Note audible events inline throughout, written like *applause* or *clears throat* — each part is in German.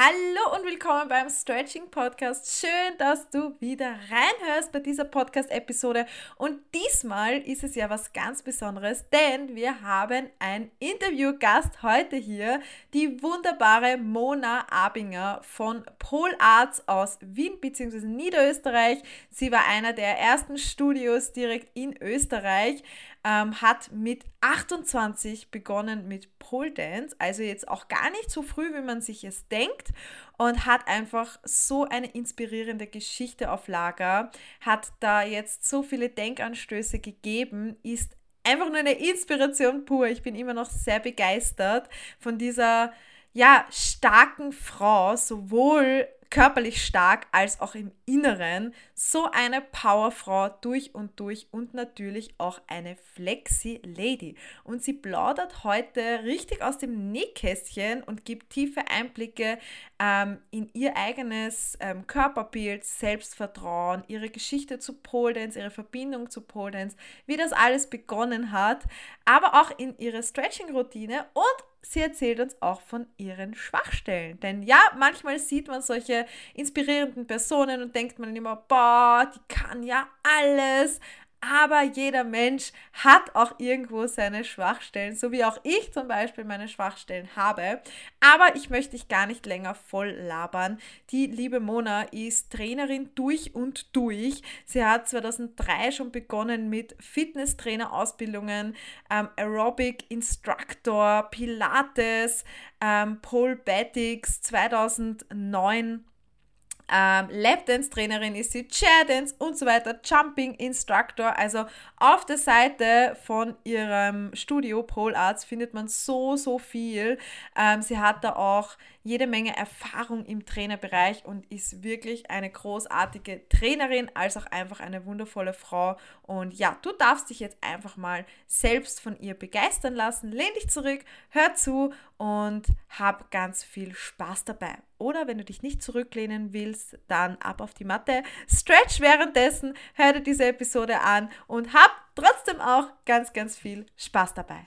Hallo und willkommen beim Stretching Podcast. Schön, dass du wieder reinhörst bei dieser Podcast-Episode. Und diesmal ist es ja was ganz Besonderes, denn wir haben einen Interviewgast heute hier, die wunderbare Mona Abinger von Pol Arts aus Wien bzw. Niederösterreich. Sie war einer der ersten Studios direkt in Österreich ähm, hat mit 28 begonnen mit Pole Dance, also jetzt auch gar nicht so früh, wie man sich es denkt, und hat einfach so eine inspirierende Geschichte auf Lager, hat da jetzt so viele Denkanstöße gegeben, ist einfach nur eine Inspiration pur. Ich bin immer noch sehr begeistert von dieser ja, starken Frau, sowohl körperlich stark als auch im Inneren. So eine Powerfrau durch und durch und natürlich auch eine Flexi-Lady. Und sie plaudert heute richtig aus dem Nähkästchen und gibt tiefe Einblicke ähm, in ihr eigenes ähm, Körperbild, Selbstvertrauen, ihre Geschichte zu Pole ihre Verbindung zu Pole wie das alles begonnen hat, aber auch in ihre Stretching-Routine und sie erzählt uns auch von ihren Schwachstellen. Denn ja, manchmal sieht man solche inspirierenden Personen und denkt man immer, boah, die kann ja alles, aber jeder Mensch hat auch irgendwo seine Schwachstellen, so wie auch ich zum Beispiel meine Schwachstellen habe. Aber ich möchte dich gar nicht länger voll labern. Die liebe Mona ist Trainerin durch und durch. Sie hat 2003 schon begonnen mit Fitnesstrainer-Ausbildungen, ähm, Aerobic Instructor, Pilates, ähm, Pole Batics 2009 ähm, Lapdance-Trainerin ist sie, Chair-Dance und so weiter, Jumping-Instructor. Also auf der Seite von ihrem Studio Pole Arts findet man so, so viel. Ähm, sie hat da auch jede Menge Erfahrung im Trainerbereich und ist wirklich eine großartige Trainerin, als auch einfach eine wundervolle Frau. Und ja, du darfst dich jetzt einfach mal selbst von ihr begeistern lassen. Lehn dich zurück, hör zu und hab ganz viel Spaß dabei. Oder wenn du dich nicht zurücklehnen willst, dann ab auf die Matte, stretch währenddessen, hör dir diese Episode an und hab trotzdem auch ganz, ganz viel Spaß dabei.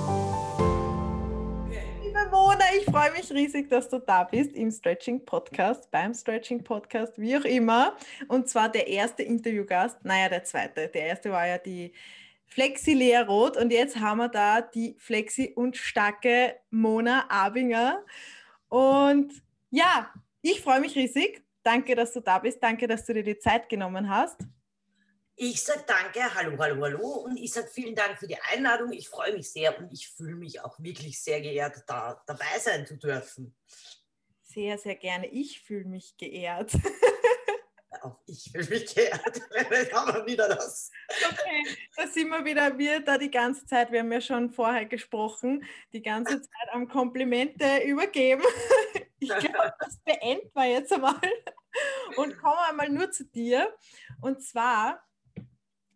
ich freue mich riesig, dass du da bist im Stretching Podcast, beim Stretching Podcast, wie auch immer. Und zwar der erste Interviewgast, naja, der zweite. Der erste war ja die Flexi Lea Roth und jetzt haben wir da die Flexi und starke Mona Abinger. Und ja, ich freue mich riesig. Danke, dass du da bist. Danke, dass du dir die Zeit genommen hast. Ich sage danke, hallo, hallo, hallo und ich sage vielen Dank für die Einladung. Ich freue mich sehr und ich fühle mich auch wirklich sehr geehrt, da dabei sein zu dürfen. Sehr, sehr gerne. Ich fühle mich geehrt. *laughs* Auch ich fühle mich geehrt. *laughs* Aber wieder das. Okay, da sind wir wieder, wir da die ganze Zeit, wir haben ja schon vorher gesprochen, die ganze *laughs* Zeit am Komplimente übergeben. Ich glaube, das beenden wir jetzt einmal und kommen einmal nur zu dir. Und zwar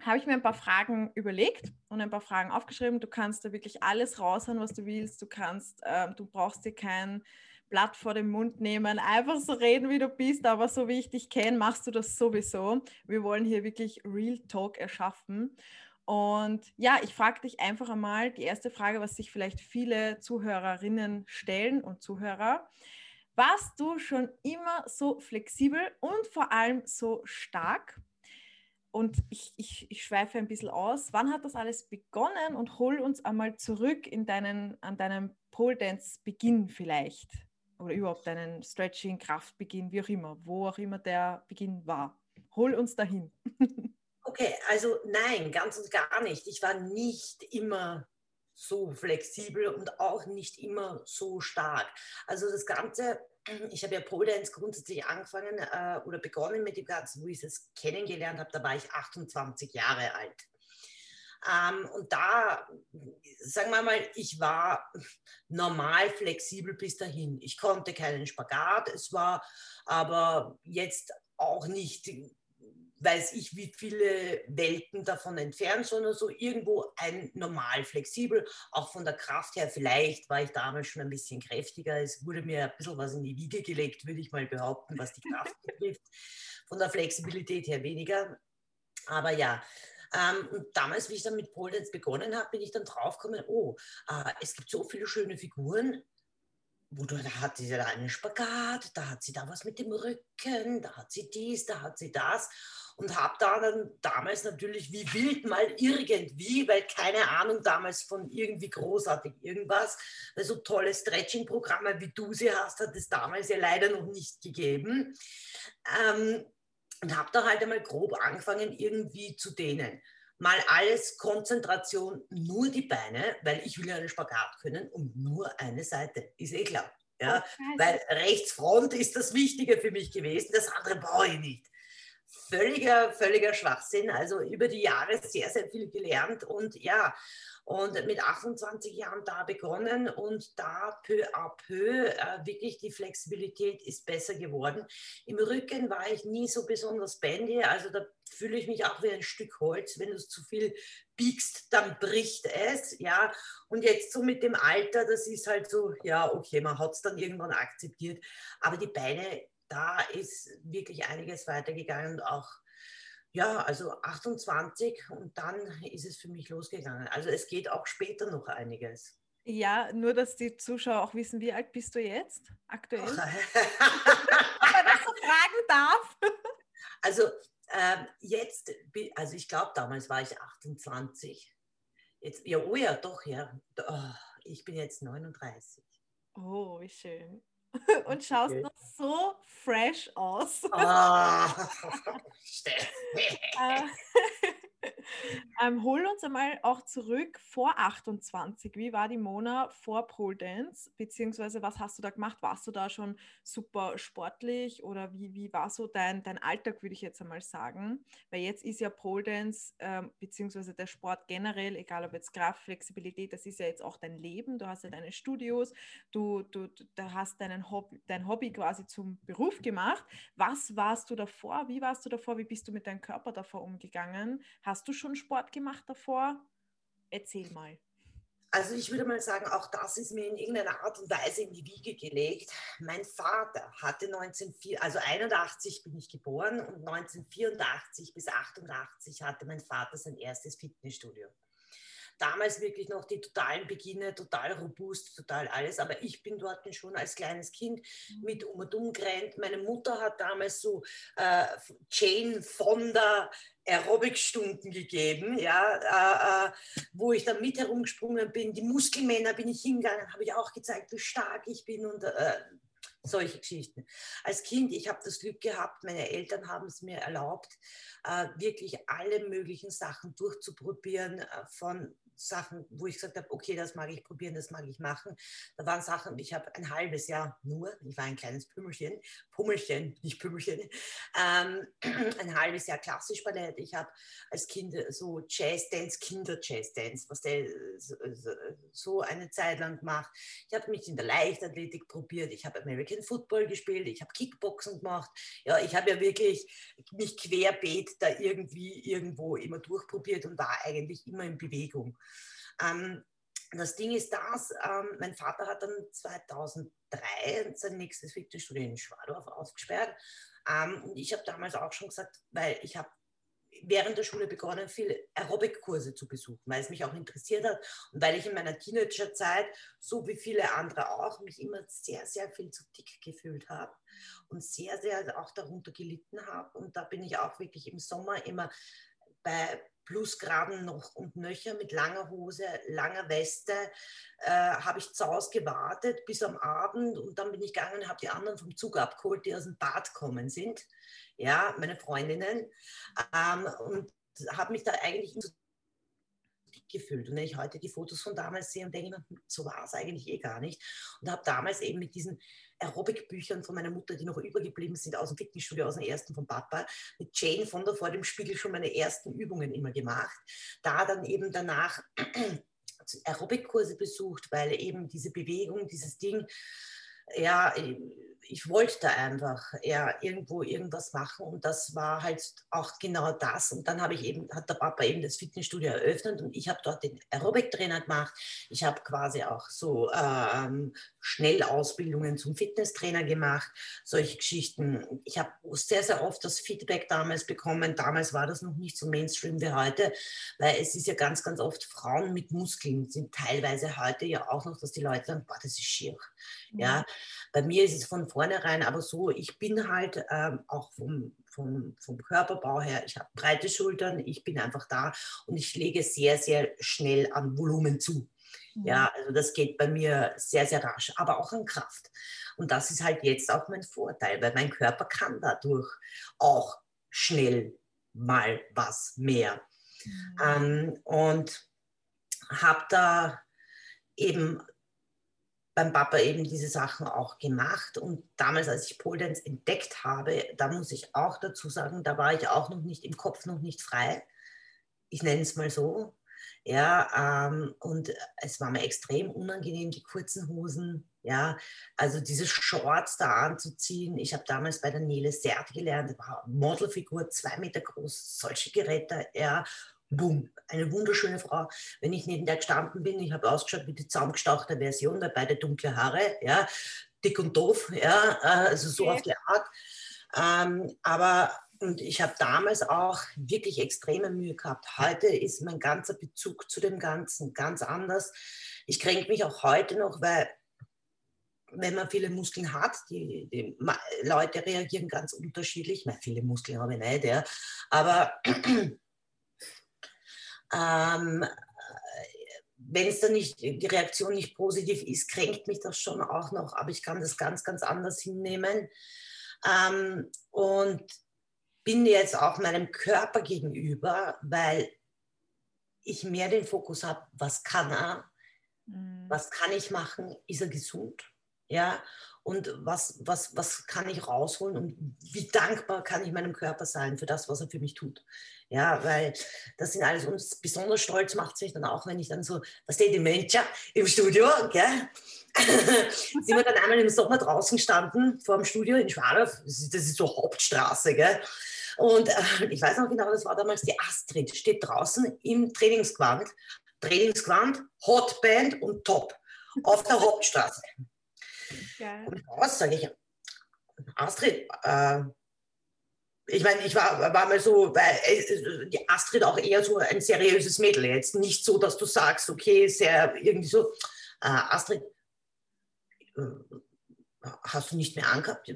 habe ich mir ein paar Fragen überlegt und ein paar Fragen aufgeschrieben. Du kannst da wirklich alles raushauen, was du willst. Du kannst, äh, du brauchst dir kein Blatt vor den Mund nehmen, einfach so reden, wie du bist, aber so wie ich dich kenne, machst du das sowieso. Wir wollen hier wirklich Real Talk erschaffen. Und ja, ich frage dich einfach einmal die erste Frage, was sich vielleicht viele Zuhörerinnen stellen und Zuhörer. Warst du schon immer so flexibel und vor allem so stark? Und ich, ich, ich schweife ein bisschen aus. Wann hat das alles begonnen? Und hol uns einmal zurück in deinen, an deinem Pole Dance Beginn vielleicht. Oder überhaupt deinen Stretching, Kraftbeginn, wie auch immer, wo auch immer der Beginn war. Hol uns dahin. *laughs* Okay, also nein, ganz und gar nicht. Ich war nicht immer so flexibel und auch nicht immer so stark. Also das Ganze ich habe ja Pole Dance grundsätzlich angefangen äh, oder begonnen mit dem Ganzen, wo ich es kennengelernt habe, da war ich 28 Jahre alt. Ähm, und da, sagen wir mal, ich war normal flexibel bis dahin. Ich konnte keinen Spagat, es war aber jetzt auch nicht weiß ich, wie viele Welten davon entfernt, sondern so irgendwo ein normal flexibel, auch von der Kraft her. Vielleicht war ich damals schon ein bisschen kräftiger. Es wurde mir ein bisschen was in die Wiege gelegt, würde ich mal behaupten, was die Kraft *laughs* betrifft. Von der Flexibilität her weniger. Aber ja, ähm, und damals, wie ich dann mit Pole Dance begonnen habe, bin ich dann draufgekommen, oh, äh, es gibt so viele schöne Figuren, wo du, da hat sie da einen Spagat, da hat sie da was mit dem Rücken, da hat sie dies, da hat sie das. Und habe da dann damals natürlich wie wild mal irgendwie, weil keine Ahnung damals von irgendwie großartig irgendwas, weil so tolle Stretching-Programme wie du sie hast, hat es damals ja leider noch nicht gegeben. Ähm, und habe da halt einmal grob angefangen, irgendwie zu dehnen. Mal alles Konzentration, nur die Beine, weil ich will ja einen Spagat können und nur eine Seite, ist eh klar. Ja, okay. Weil Rechtsfront ist das Wichtige für mich gewesen, das andere brauche ich nicht. Völliger, völliger Schwachsinn. Also über die Jahre sehr, sehr viel gelernt und ja, und mit 28 Jahren da begonnen und da peu à peu äh, wirklich die Flexibilität ist besser geworden. Im Rücken war ich nie so besonders bandy, also da fühle ich mich auch wie ein Stück Holz. Wenn du es zu viel biegst, dann bricht es, ja. Und jetzt so mit dem Alter, das ist halt so, ja, okay, man hat es dann irgendwann akzeptiert. Aber die Beine, da ist wirklich einiges weitergegangen und auch ja, also 28 und dann ist es für mich losgegangen. Also es geht auch später noch einiges. Ja, nur dass die Zuschauer auch wissen, wie alt bist du jetzt aktuell? Ob *laughs* man das so fragen darf. Also äh, jetzt, also ich glaube, damals war ich 28. Jetzt, ja, oh ja, doch, ja. Oh, ich bin jetzt 39. Oh, wie schön. *laughs* und schaust okay. noch so fresh aus. *laughs* *laughs* Oh, *laughs* ähm, hol uns einmal auch zurück vor 28. Wie war die Mona vor Pole Dance? Beziehungsweise was hast du da gemacht? Warst du da schon super sportlich oder wie, wie war so dein, dein Alltag, würde ich jetzt einmal sagen? Weil jetzt ist ja Pole Dance ähm, beziehungsweise der Sport generell, egal ob jetzt Kraft, Flexibilität, das ist ja jetzt auch dein Leben. Du hast ja deine Studios, du, du, du hast deinen Hobby, dein Hobby quasi zum Beruf gemacht. Was warst du davor? Wie warst du davor? Wie bist du mit deinem Körper davor umgegangen? Hast du schon Sport gemacht davor? Erzähl mal. Also ich würde mal sagen, auch das ist mir in irgendeiner Art und Weise in die Wiege gelegt. Mein Vater hatte 1904, also 81 bin ich geboren und 1984 bis 88 hatte mein Vater sein erstes Fitnessstudio damals wirklich noch die totalen Beginne, total robust, total alles. Aber ich bin dort schon als kleines Kind mhm. mit um und um gerannt. Meine Mutter hat damals so äh, Jane Fonda Aerobic-Stunden gegeben, ja, äh, äh, wo ich dann mit herumgesprungen bin. Die Muskelmänner bin ich hingegangen, habe ich auch gezeigt, wie stark ich bin und äh, solche Geschichten. Als Kind, ich habe das Glück gehabt, meine Eltern haben es mir erlaubt, äh, wirklich alle möglichen Sachen durchzuprobieren, äh, von Sachen, wo ich gesagt habe, okay, das mag ich probieren, das mag ich machen. Da waren Sachen, ich habe ein halbes Jahr nur, ich war ein kleines Pümmelchen, Pummelchen, nicht Pümmelchen, ähm, *clears throat* ein halbes Jahr klassisch Ballett. Ich habe als Kind so Jazz-Dance, Kinder-Jazz-Dance, was der so eine Zeit lang gemacht. Ich habe mich in der Leichtathletik probiert, ich habe American Football gespielt, ich habe Kickboxen gemacht. Ja, ich habe ja wirklich mich querbeet da irgendwie irgendwo immer durchprobiert und war eigentlich immer in Bewegung. Ähm, das Ding ist das, ähm, mein Vater hat dann 2003 sein nächstes Fitnessstudio in Schwadorf aufgesperrt. Ähm, und ich habe damals auch schon gesagt, weil ich habe während der Schule begonnen, viele Aerobic-Kurse zu besuchen, weil es mich auch interessiert hat und weil ich in meiner Teenagerzeit, so wie viele andere auch, mich immer sehr, sehr viel zu dick gefühlt habe und sehr, sehr auch darunter gelitten habe. Und da bin ich auch wirklich im Sommer immer bei Plusgraden noch und nöcher mit langer Hose, langer Weste, äh, habe ich zu Hause gewartet bis am Abend und dann bin ich gegangen und habe die anderen vom Zug abgeholt, die aus dem Bad kommen sind, ja, meine Freundinnen, ähm, und habe mich da eigentlich gefühlt. Und wenn ich heute die Fotos von damals sehe und denke hm, so war es eigentlich eh gar nicht. Und habe damals eben mit diesen Aerobic-Büchern von meiner Mutter, die noch übergeblieben sind aus dem Fitnessstudio, aus dem ersten von Papa, mit Jane von der vor dem Spiegel schon meine ersten Übungen immer gemacht. Da dann eben danach *clears throat* Aerobic-Kurse besucht, weil eben diese Bewegung, dieses Ding, ja, ich wollte einfach ja, irgendwo irgendwas machen und das war halt auch genau das. Und dann habe ich eben, hat der Papa eben das Fitnessstudio eröffnet und ich habe dort den Aerobic-Trainer gemacht. Ich habe quasi auch so ähm, Schnellausbildungen zum Fitnesstrainer gemacht, solche Geschichten. Ich habe sehr, sehr oft das Feedback damals bekommen. Damals war das noch nicht so Mainstream wie heute, weil es ist ja ganz, ganz oft Frauen mit Muskeln sind teilweise heute ja auch noch, dass die Leute sagen, boah, das ist schier. Ja, mhm. bei mir ist es von vornherein aber so, ich bin halt ähm, auch vom, vom, vom Körperbau her, ich habe breite Schultern, ich bin einfach da und ich lege sehr, sehr schnell an Volumen zu. Ja, mhm. also das geht bei mir sehr, sehr rasch, aber auch an Kraft. Und das ist halt jetzt auch mein Vorteil, weil mein Körper kann dadurch auch schnell mal was mehr. Mhm. Ähm, und habe da eben beim Papa eben diese Sachen auch gemacht. Und damals, als ich Pole entdeckt habe, da muss ich auch dazu sagen, da war ich auch noch nicht im Kopf noch nicht frei. Ich nenne es mal so. Ja, ähm, und es war mir extrem unangenehm, die kurzen Hosen, ja, also diese Shorts da anzuziehen. Ich habe damals bei der Nele Sert gelernt, war Modelfigur, zwei Meter groß, solche Geräte, ja, boom, eine wunderschöne Frau. Wenn ich neben der gestanden bin, ich habe ausgeschaut wie die zaumgestauchte Version, weil beide dunkle Haare, ja, dick und doof, ja, also so okay. auf die Art. Ähm, aber und ich habe damals auch wirklich extreme Mühe gehabt. Heute ist mein ganzer Bezug zu dem Ganzen ganz anders. Ich kränke mich auch heute noch, weil wenn man viele Muskeln hat, die, die Leute reagieren ganz unterschiedlich. Ich viele Muskeln habe ich nicht, ja. aber ähm, wenn es dann nicht, die Reaktion nicht positiv ist, kränkt mich das schon auch noch, aber ich kann das ganz, ganz anders hinnehmen. Ähm, und bin jetzt auch meinem Körper gegenüber, weil ich mehr den Fokus habe, was kann er, mhm. was kann ich machen, ist er gesund, ja, und was, was, was kann ich rausholen und wie dankbar kann ich meinem Körper sein für das, was er für mich tut. Ja, weil das sind alles uns besonders stolz macht sich dann auch, wenn ich dann so, was die Menschen im Studio, gell? *laughs* sind wir dann einmal im Sommer draußen gestanden vor dem Studio in Schwadorf, das ist so Hauptstraße, gell? Und äh, ich weiß noch genau, das war damals die Astrid, steht draußen im Trainingsgewand, Trainingsgewand, Hotband und Top auf der Hauptstraße. Geil. Und raus sage ich, Astrid, äh, ich meine, ich war, war mal so, weil äh, die Astrid auch eher so ein seriöses Mädel jetzt. Nicht so, dass du sagst, okay, sehr irgendwie so, äh, Astrid, äh, hast du nicht mehr angehabt?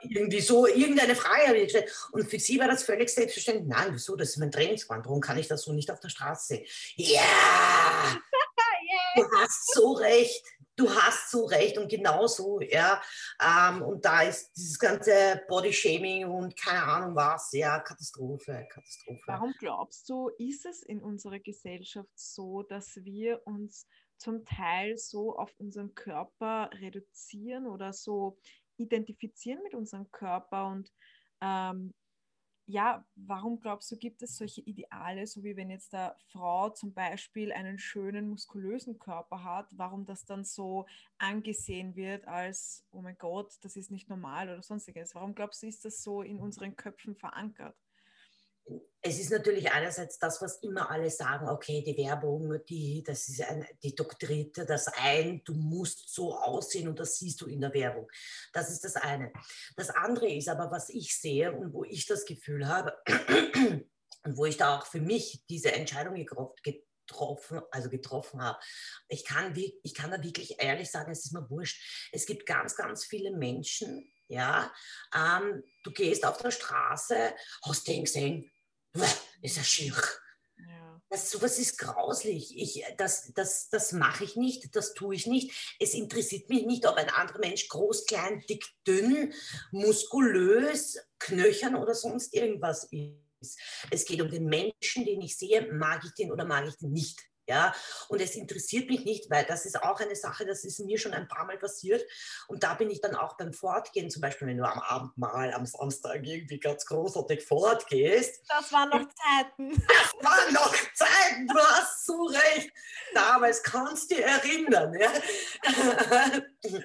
Irgendwie so, irgendeine Frage habe ich gestellt. Und für sie war das völlig selbstverständlich. Nein, wieso? Das ist mein Trainingsband. Warum kann ich das so nicht auf der Straße sehen? Ja! *laughs* Yeah! Du hast so recht du hast so recht und genau so, ja. Ähm, und da ist dieses ganze Body-Shaming und keine Ahnung was, ja, Katastrophe, Katastrophe. Warum glaubst du, ist es in unserer Gesellschaft so, dass wir uns zum Teil so auf unseren Körper reduzieren oder so identifizieren mit unserem Körper und ähm, ja, warum glaubst du, gibt es solche Ideale, so wie wenn jetzt der Frau zum Beispiel einen schönen, muskulösen Körper hat, warum das dann so angesehen wird als, oh mein Gott, das ist nicht normal oder sonstiges? Warum glaubst du, ist das so in unseren Köpfen verankert? Es ist natürlich einerseits das, was immer alle sagen, okay, die Werbung, die, das ist ein, die Doktrite, das ein, du musst so aussehen und das siehst du in der Werbung. Das ist das eine. Das andere ist aber, was ich sehe und wo ich das Gefühl habe *clears throat* und wo ich da auch für mich diese Entscheidung getroffen, also getroffen habe. Ich kann, ich kann da wirklich ehrlich sagen, es ist mir wurscht. Es gibt ganz, ganz viele Menschen, ja, ähm, du gehst auf der Straße, hast den gesehen, ist ja schier. Ja. Das, sowas ist grauslich. Ich, das das, das mache ich nicht, das tue ich nicht. Es interessiert mich nicht, ob ein anderer Mensch groß, klein, dick, dünn, muskulös, knöchern oder sonst irgendwas ist. Es geht um den Menschen, den ich sehe, mag ich den oder mag ich den nicht. Ja, und es interessiert mich nicht, weil das ist auch eine Sache, das ist mir schon ein paar Mal passiert. Und da bin ich dann auch beim Fortgehen, zum Beispiel, wenn du am Abend mal am Samstag irgendwie ganz großartig fortgehst. Das waren noch Zeiten. *laughs* Das waren noch Zeiten, du hast so recht. Damals kannst du dich erinnern. Ja? *laughs*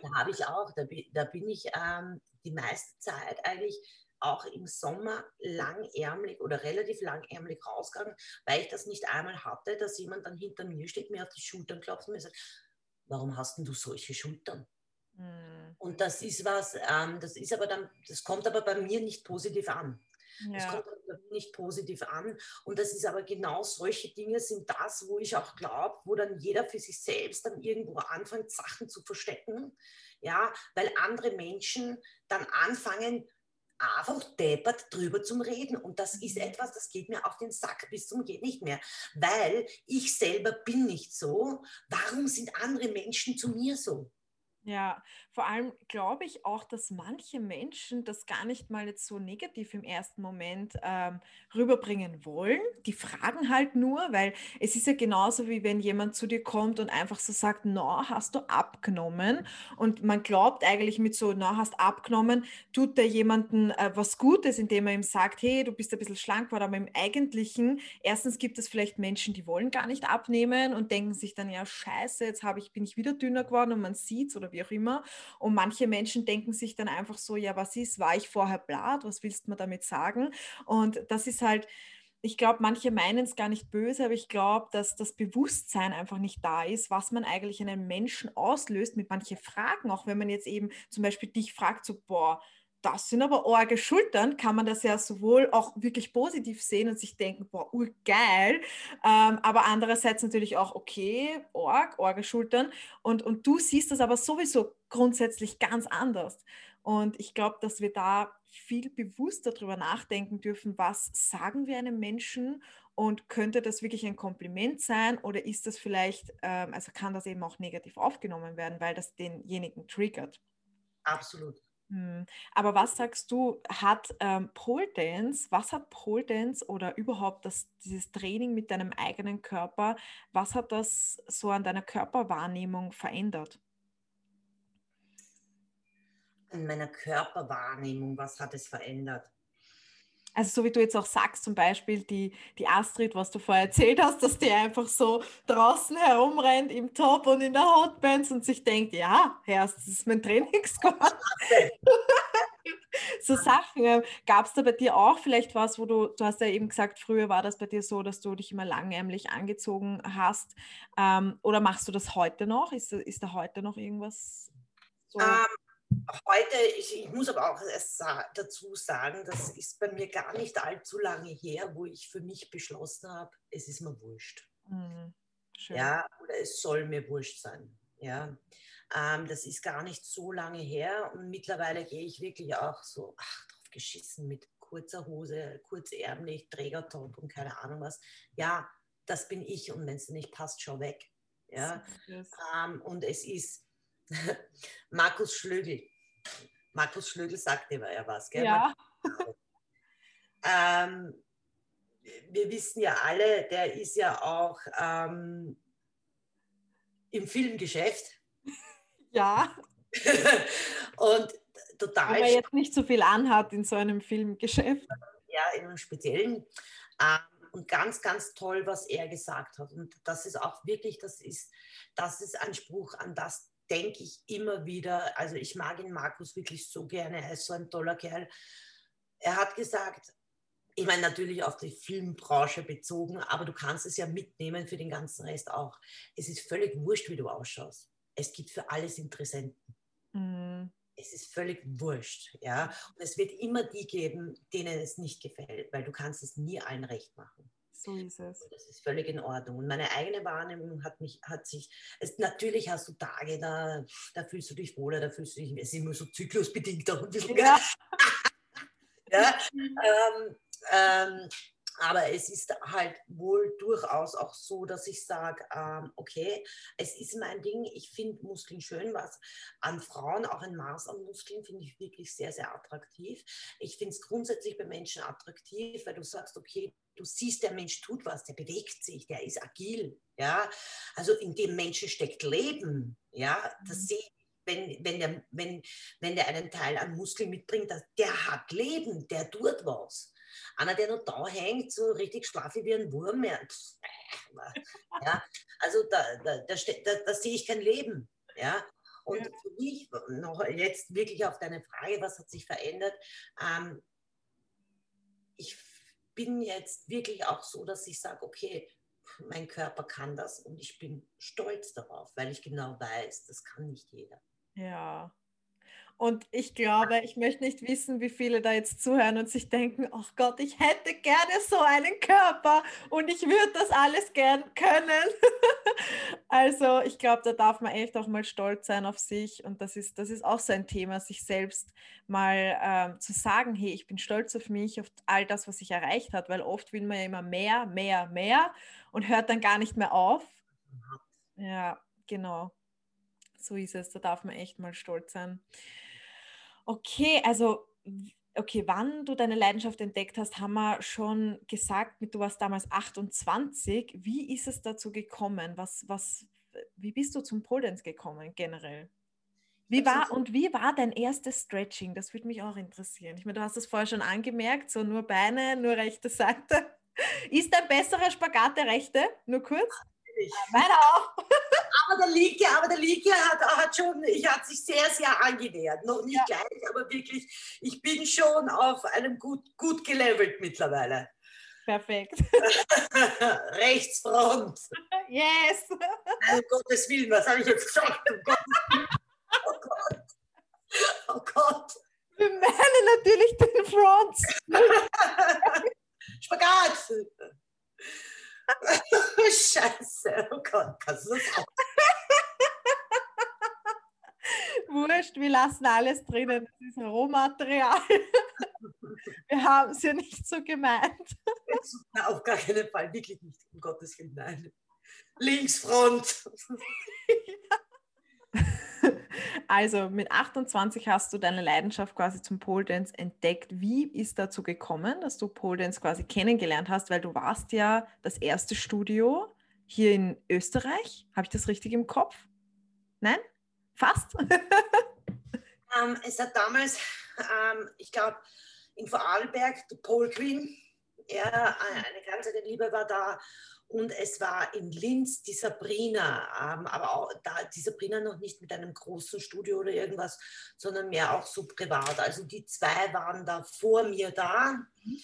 Da habe ich auch, da bin, da bin ich ähm, die meiste Zeit eigentlich auch im Sommer langärmlich oder relativ langärmlich rausgegangen, weil ich das nicht einmal hatte, dass jemand dann hinter mir steht, mir auf die Schultern klopft und mir sagt, warum hast denn du solche Schultern? Mhm. Und das ist was, ähm, das ist aber dann, das kommt aber bei mir nicht positiv an. Ja. Das kommt nicht positiv an. Und das ist aber genau solche Dinge sind das, wo ich auch glaube, wo dann jeder für sich selbst dann irgendwo anfängt, Sachen zu verstecken. Ja, weil andere Menschen dann anfangen, einfach deppert drüber zum Reden. Und das ist mhm. etwas, das geht mir auf den Sack bis zum geht nicht mehr. Weil ich selber bin nicht so. Warum sind andere Menschen zu mir so? Ja, vor allem glaube ich auch, dass manche Menschen das gar nicht mal jetzt so negativ im ersten Moment ähm, rüberbringen wollen. Die fragen halt nur, weil es ist ja genauso wie wenn jemand zu dir kommt und einfach so sagt, na, hast du abgenommen? Und man glaubt eigentlich mit so, na, hast abgenommen, tut der jemanden äh, was Gutes, indem er ihm sagt, hey, du bist ein bisschen schlank geworden, aber im Eigentlichen, erstens gibt es vielleicht Menschen, die wollen gar nicht abnehmen und denken sich dann, ja, scheiße, jetzt ich, bin ich wieder dünner geworden und man sieht es oder wie auch immer. Und manche Menschen denken sich dann einfach so, ja, was ist, war ich vorher blatt, was willst du mir damit sagen? Und das ist halt, ich glaube, manche meinen es gar nicht böse, aber ich glaube, dass das Bewusstsein einfach nicht da ist, was man eigentlich einen Menschen auslöst mit manchen Fragen, auch wenn man jetzt eben zum Beispiel dich fragt, so, boah, das sind aber orge Schultern, kann man das ja sowohl auch wirklich positiv sehen und sich denken, boah, urgeil, ähm, aber andererseits natürlich auch, okay, org, orge Schultern und, und du siehst das aber sowieso grundsätzlich ganz anders. Und ich glaube, dass wir da viel bewusster darüber nachdenken dürfen, was sagen wir einem Menschen und könnte das wirklich ein Kompliment sein oder ist das vielleicht, ähm, also kann das eben auch negativ aufgenommen werden, weil das denjenigen triggert? Absolut. Hm. Aber was sagst du, hat ähm, Pole Dance, was hat Pole Dance oder überhaupt das, dieses Training mit deinem eigenen Körper, was hat das so an deiner Körperwahrnehmung verändert? An meiner Körperwahrnehmung, was hat es verändert? Also so wie du jetzt auch sagst, zum Beispiel die, die Astrid, was du vorher erzählt hast, dass die einfach so draußen herumrennt im Top und in der Hotbands und sich denkt, ja, Herr, das ist mein Trainingsquad. so *laughs* Sachen. Ähm, Gab es da bei dir auch vielleicht was, wo du, du hast ja eben gesagt, früher war das bei dir so, dass du dich immer langärmlich angezogen hast. Ähm, oder machst du das heute noch? Ist, ist da heute noch irgendwas so? Um ähm, Heute, ich, ich, muss aber auch dazu sagen, das ist bei mir gar nicht allzu lange her, wo ich für mich beschlossen habe, es ist mir wurscht. Mhm. Ja, oder es soll mir wurscht sein. Ja, ähm, das ist gar nicht so lange her und mittlerweile gehe ich wirklich auch so, ach, drauf geschissen mit kurzer Hose, kurzärmlich, Trägertop und keine Ahnung was. Ja, das bin ich und wenn es nicht passt, schau weg. Ja, ähm, und es ist *laughs* Markus Schlögl. Markus Schlögl sagt immer ja was, gell? Ja. ähm, wir wissen ja alle, der ist ja auch ähm, im Filmgeschäft. *laughs* Ja. *laughs* und total. Weil er jetzt nicht so viel anhat in so einem Filmgeschäft. Ja, in einem speziellen. Ähm, und ganz, ganz toll, was er gesagt hat. Und das ist auch wirklich, das ist, das ist ein Spruch, an das denke ich immer wieder, also ich mag ihn Markus wirklich so gerne, er ist so ein toller Kerl. Er hat gesagt, ich meine natürlich auf die Filmbranche bezogen, aber du kannst es ja mitnehmen für den ganzen Rest auch. Es ist völlig wurscht, wie du ausschaust. Es gibt für alles Interessenten. Mhm. Es ist völlig wurscht, ja. Und es wird immer die geben, denen es nicht gefällt, weil du kannst es nie allen recht machen. So ist es. Das ist völlig in Ordnung. Und meine eigene Wahrnehmung hat mich, hat sich, es, natürlich hast du Tage, da, da fühlst du dich wohler, da fühlst du dich, es ist immer so zyklusbedingt auch ein bisschen. Ja. *laughs* ja ähm, ähm, aber es ist halt wohl durchaus auch so, dass ich sage, ähm, okay, es ist mein Ding, ich finde Muskeln schön, was an Frauen, auch ein Maß an Muskeln, finde ich wirklich sehr, sehr attraktiv. Ich finde es grundsätzlich bei Menschen attraktiv, weil du sagst, okay, du siehst, der Mensch tut was, der bewegt sich, der ist agil, ja. Also in dem Menschen steckt Leben, ja. Das mhm. sehe ich wenn, wenn, der, wenn, wenn der einen Teil an Muskeln mitbringt, der hat Leben, der tut was. Einer, der noch da hängt, so richtig schlaffig wie ein Wurm. Ja, ja also da, da, da, da, da sehe ich kein Leben. Ja? Und für mich, noch jetzt wirklich auf deine Frage, was hat sich verändert? Ähm, ich bin jetzt wirklich auch so, dass ich sage, okay, mein Körper kann das und ich bin stolz darauf, weil ich genau weiß, das kann nicht jeder. Ja, und ich glaube, ich möchte nicht wissen, wie viele da jetzt zuhören und sich denken, ach Gott, ich hätte gerne so einen Körper und ich würde das alles gern können. *laughs* also ich glaube, da darf man echt auch mal stolz sein auf sich und das ist, das ist auch so ein Thema, sich selbst mal ähm, zu sagen, hey, ich bin stolz auf mich, auf all das, was ich erreicht habe, weil oft will man ja immer mehr, mehr, mehr und hört dann gar nicht mehr auf. Ja, genau. So ist es, da darf man echt mal stolz sein. Okay, also okay, wann du deine Leidenschaft entdeckt hast, haben wir schon gesagt, du warst damals 28. Wie ist es dazu gekommen? Was, was, wie bist du zum Pole Dance gekommen generell? Wie war und wie war dein erstes Stretching? Das würde mich auch interessieren. Ich meine, du hast es vorher schon angemerkt, so nur Beine, nur rechte Seite. *laughs* Ist dein besserer Spagat der rechte? Nur kurz? Natürlich. Meiner auch. *laughs* aber der Linke, aber der Linke hat, hat schon, ich hat sich sehr, sehr angenähert. Noch nicht ja. gleich, aber wirklich, ich bin schon auf einem gut, gut gelevelt mittlerweile. Perfekt. *laughs* Rechtsfront. *laughs* Yes. Um Gottes Willen, was habe ich jetzt gesagt? Um oh Gott. Oh Gott. Wir meinen natürlich den Front. Spagat. *laughs* Scheiße, oh Gott, kannst du das auch? *laughs* Wurscht, wir lassen alles drinnen. Das ist Rohmaterial. *laughs* Wir haben es ja nicht so gemeint. Auf gar keinen Fall, wirklich nicht, um Gottes Willen, nein. Linksfront. Also mit 28 hast du deine Leidenschaft quasi zum Pole Dance entdeckt. Wie ist dazu gekommen, dass du Pole Dance quasi kennengelernt hast? Weil du warst ja das erste Studio hier in Österreich. Habe ich das richtig im Kopf? Nein? Fast? um, *laughs* ähm, es hat damals, um, ähm, ich glaube, in Vorarlberg, die Pole Queen, ja, eine ganze Liebe war da und es war in Linz die Sabrina, ähm, aber auch da die Sabrina noch nicht mit einem großen Studio oder irgendwas, sondern mehr auch so privat. Also die zwei waren da vor mir da. Mhm.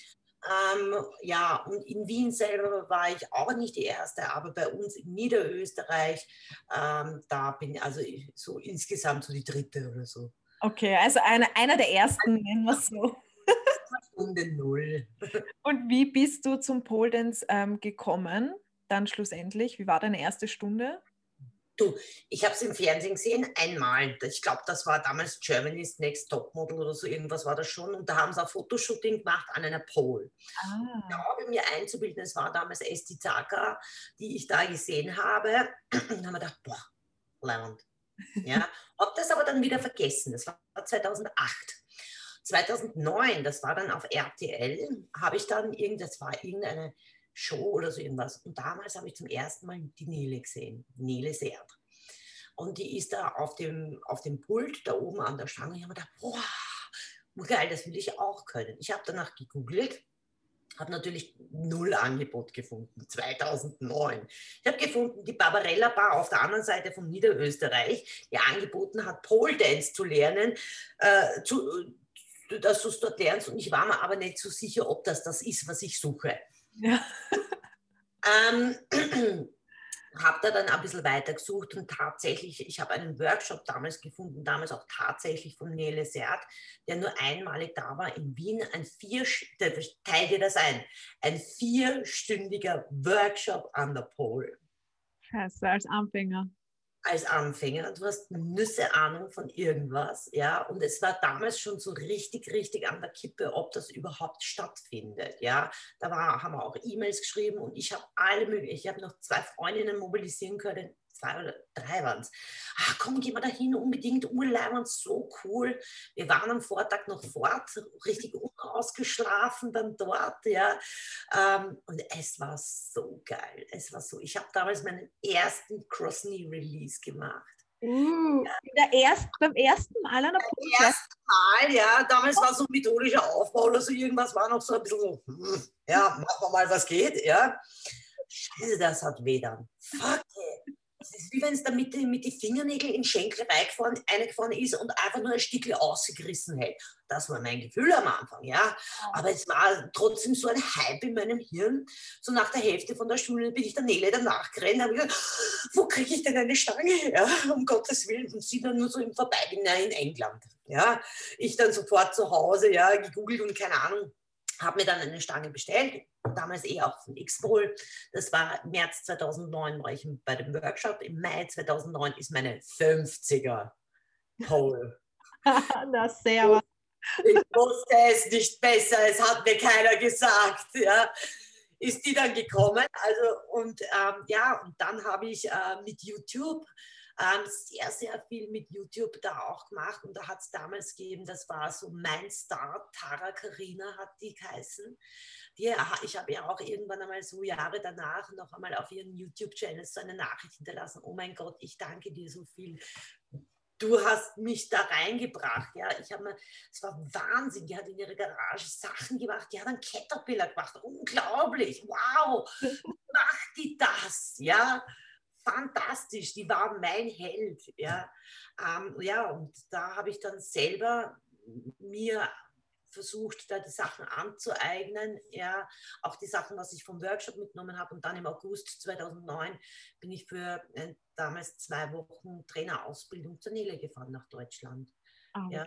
Ähm, ja, und in Wien selber war ich auch nicht die erste, aber bei uns in Niederösterreich, ähm, da bin ich also so insgesamt so die dritte oder so. Okay, also eine, einer der ersten, nennen wir es so. *laughs* Stunde Null. Und wie bist du zum Pole Dance ähm, gekommen, dann schlussendlich? Wie war deine erste Stunde? Du, ich habe es im Fernsehen gesehen, einmal. Ich glaube, das war damals Germany's Next Topmodel oder so, irgendwas war das schon. Und da haben sie ein Fotoshooting gemacht an einer Pole. Ah. Ich glaube, mir einzubilden, es war damals Esti Zaka, die ich da gesehen habe. Und dann haben wir gedacht, boah, Land. Ja, *laughs* habe das aber dann wieder vergessen. Das war 2008. 2009, das war dann auf RTL, habe ich dann irgendwas war irgendeine Show oder so irgendwas. Und damals habe ich zum ersten Mal die Nele gesehen, Nele Serd. Und die ist da auf dem, auf dem Pult da oben an der Stange. Ich habe mir gedacht, boah, geil, das will ich auch können. Ich habe danach gegoogelt, habe natürlich null Angebot gefunden, 2009. Ich habe gefunden, die Barbarella Bar auf der anderen Seite von Niederösterreich, die angeboten hat, Pole Dance zu lernen, äh, zu, dass du es dort lernst. Und ich war mir aber nicht so sicher, ob das das ist, was ich suche. Ja. *laughs* Ähm, *clears throat* habe da dann ein bisschen weiter gesucht und tatsächlich, ich habe einen Workshop damals gefunden, damals auch tatsächlich von Nele Sert, der nur einmalig da war in Wien, ein vier, teil dir das ein, ein vierstündiger Workshop an der Pole. Scheiße, als Anfänger als Anfänger, du hast Nüsse Ahnung von irgendwas, ja, und es war damals schon so richtig, richtig an der Kippe, ob das überhaupt stattfindet, ja. Da war, haben wir auch E-Mails geschrieben und ich habe alle möglichen, ich habe noch zwei Freundinnen mobilisieren können, zwei oder drei waren es. Ach komm, gehen wir da hin, unbedingt, Urleibern, so cool. Wir waren am Vortag noch fort, richtig unausgeschlafen dann dort, ja. Ähm, und es war so geil. Es war so, ich habe damals meinen ersten Cross-Knee-Release gemacht. Uh, ja. erst, beim ersten Mal an der Beim ersten Mal, ja. Damals war so methodischer Aufbau oder so irgendwas, war noch so ein bisschen so, hm, ja, machen wir mal, was geht, ja. Scheiße, das hat weh dann. Fuck it. Es ist wie wenn es da mit, mit den Fingernägeln in Schenkel reingefahren ist und einfach nur ein Stückchen ausgerissen hätte. Das war mein Gefühl am Anfang, ja. Aber es war trotzdem so ein Hype in meinem Hirn. So nach der Hälfte von der Schule bin ich der Nele danach gerannt und habe gesagt, wo kriege ich denn eine Stange her? Um Gottes Willen. Und sie dann nur so im Vorbeigehen in England. Ja, ich dann sofort zu Hause, ja, gegoogelt und keine Ahnung, habe mir dann eine Stange bestellt, damals eh auch von X-Pol. Das war März 2009 war ich bei dem Workshop. Im Mai 2009 ist meine 50er Pole. *laughs* das sehr ja. Ich wusste es nicht besser, es hat mir keiner gesagt. Ja. Ist die dann gekommen? Also, und ähm, ja, und dann habe ich äh, mit YouTube ähm, sehr, sehr viel mit YouTube da auch gemacht. Und da hat es damals gegeben, das war so mein Star, Tara Karina hat die geheißen. Die, ich habe ja auch irgendwann einmal so Jahre danach noch einmal auf ihren YouTube-Channel so eine Nachricht hinterlassen. Oh mein Gott, ich danke dir so viel du hast mich da reingebracht. Ja, ich habe mir, es war Wahnsinn. Die hat in ihrer Garage Sachen gemacht. Die hat einen Caterpillar gemacht. Unglaublich. Wow. Macht die das? Ja, fantastisch, die war mein Held. Ja, ähm, ja und da habe ich dann selber mir versucht, da die Sachen anzueignen, ja, auch die Sachen, was ich vom Workshop mitgenommen habe. Und dann im August 2009 bin ich für äh, damals zwei Wochen Trainerausbildung zur Nele gefahren nach Deutschland. Ah, ja.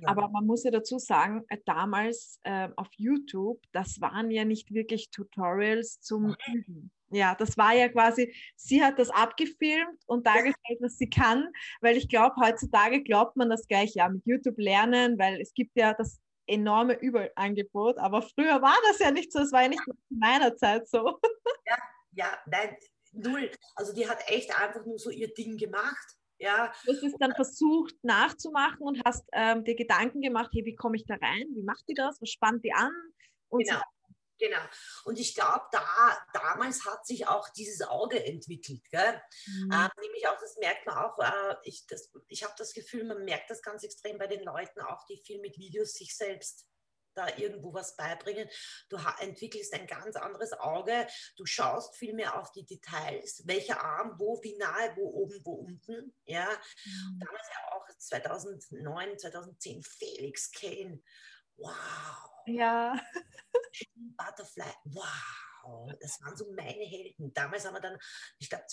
Ja. Aber man muss ja dazu sagen, äh, damals äh, auf YouTube, das waren ja nicht wirklich Tutorials zum Üben. Ja, das war ja quasi, sie hat das abgefilmt und dargestellt, was sie kann, weil ich glaube, heutzutage glaubt man das gleich, ja, mit YouTube lernen, weil es gibt ja das enorme Überangebot, aber früher war das ja nicht so, es war ja nicht in meiner Zeit so. Ja, ja, nein, null. Also die hat echt einfach nur so ihr Ding gemacht. Ja. Du hast es dann versucht nachzumachen und hast ähm, dir Gedanken gemacht, hey, wie komme ich da rein? Wie macht die das? Was spannt die an? Und genau. So Genau. Und ich glaube, da, damals hat sich auch dieses Auge entwickelt. Gell? Mhm. Ähm, nämlich auch, das merkt man auch, äh, ich, ich habe das Gefühl, man merkt das ganz extrem bei den Leuten auch, die viel mit Videos sich selbst da irgendwo was beibringen. Du entwickelst ein ganz anderes Auge. Du schaust viel mehr auf die Details. Welcher Arm, wo, wie nahe, wo oben, wo unten. Ja, mhm. damals ja auch 2009, 2010 Felix Kane. Wow. Ja. Butterfly, wow, das waren so meine Helden. Damals haben wir dann, ich glaube,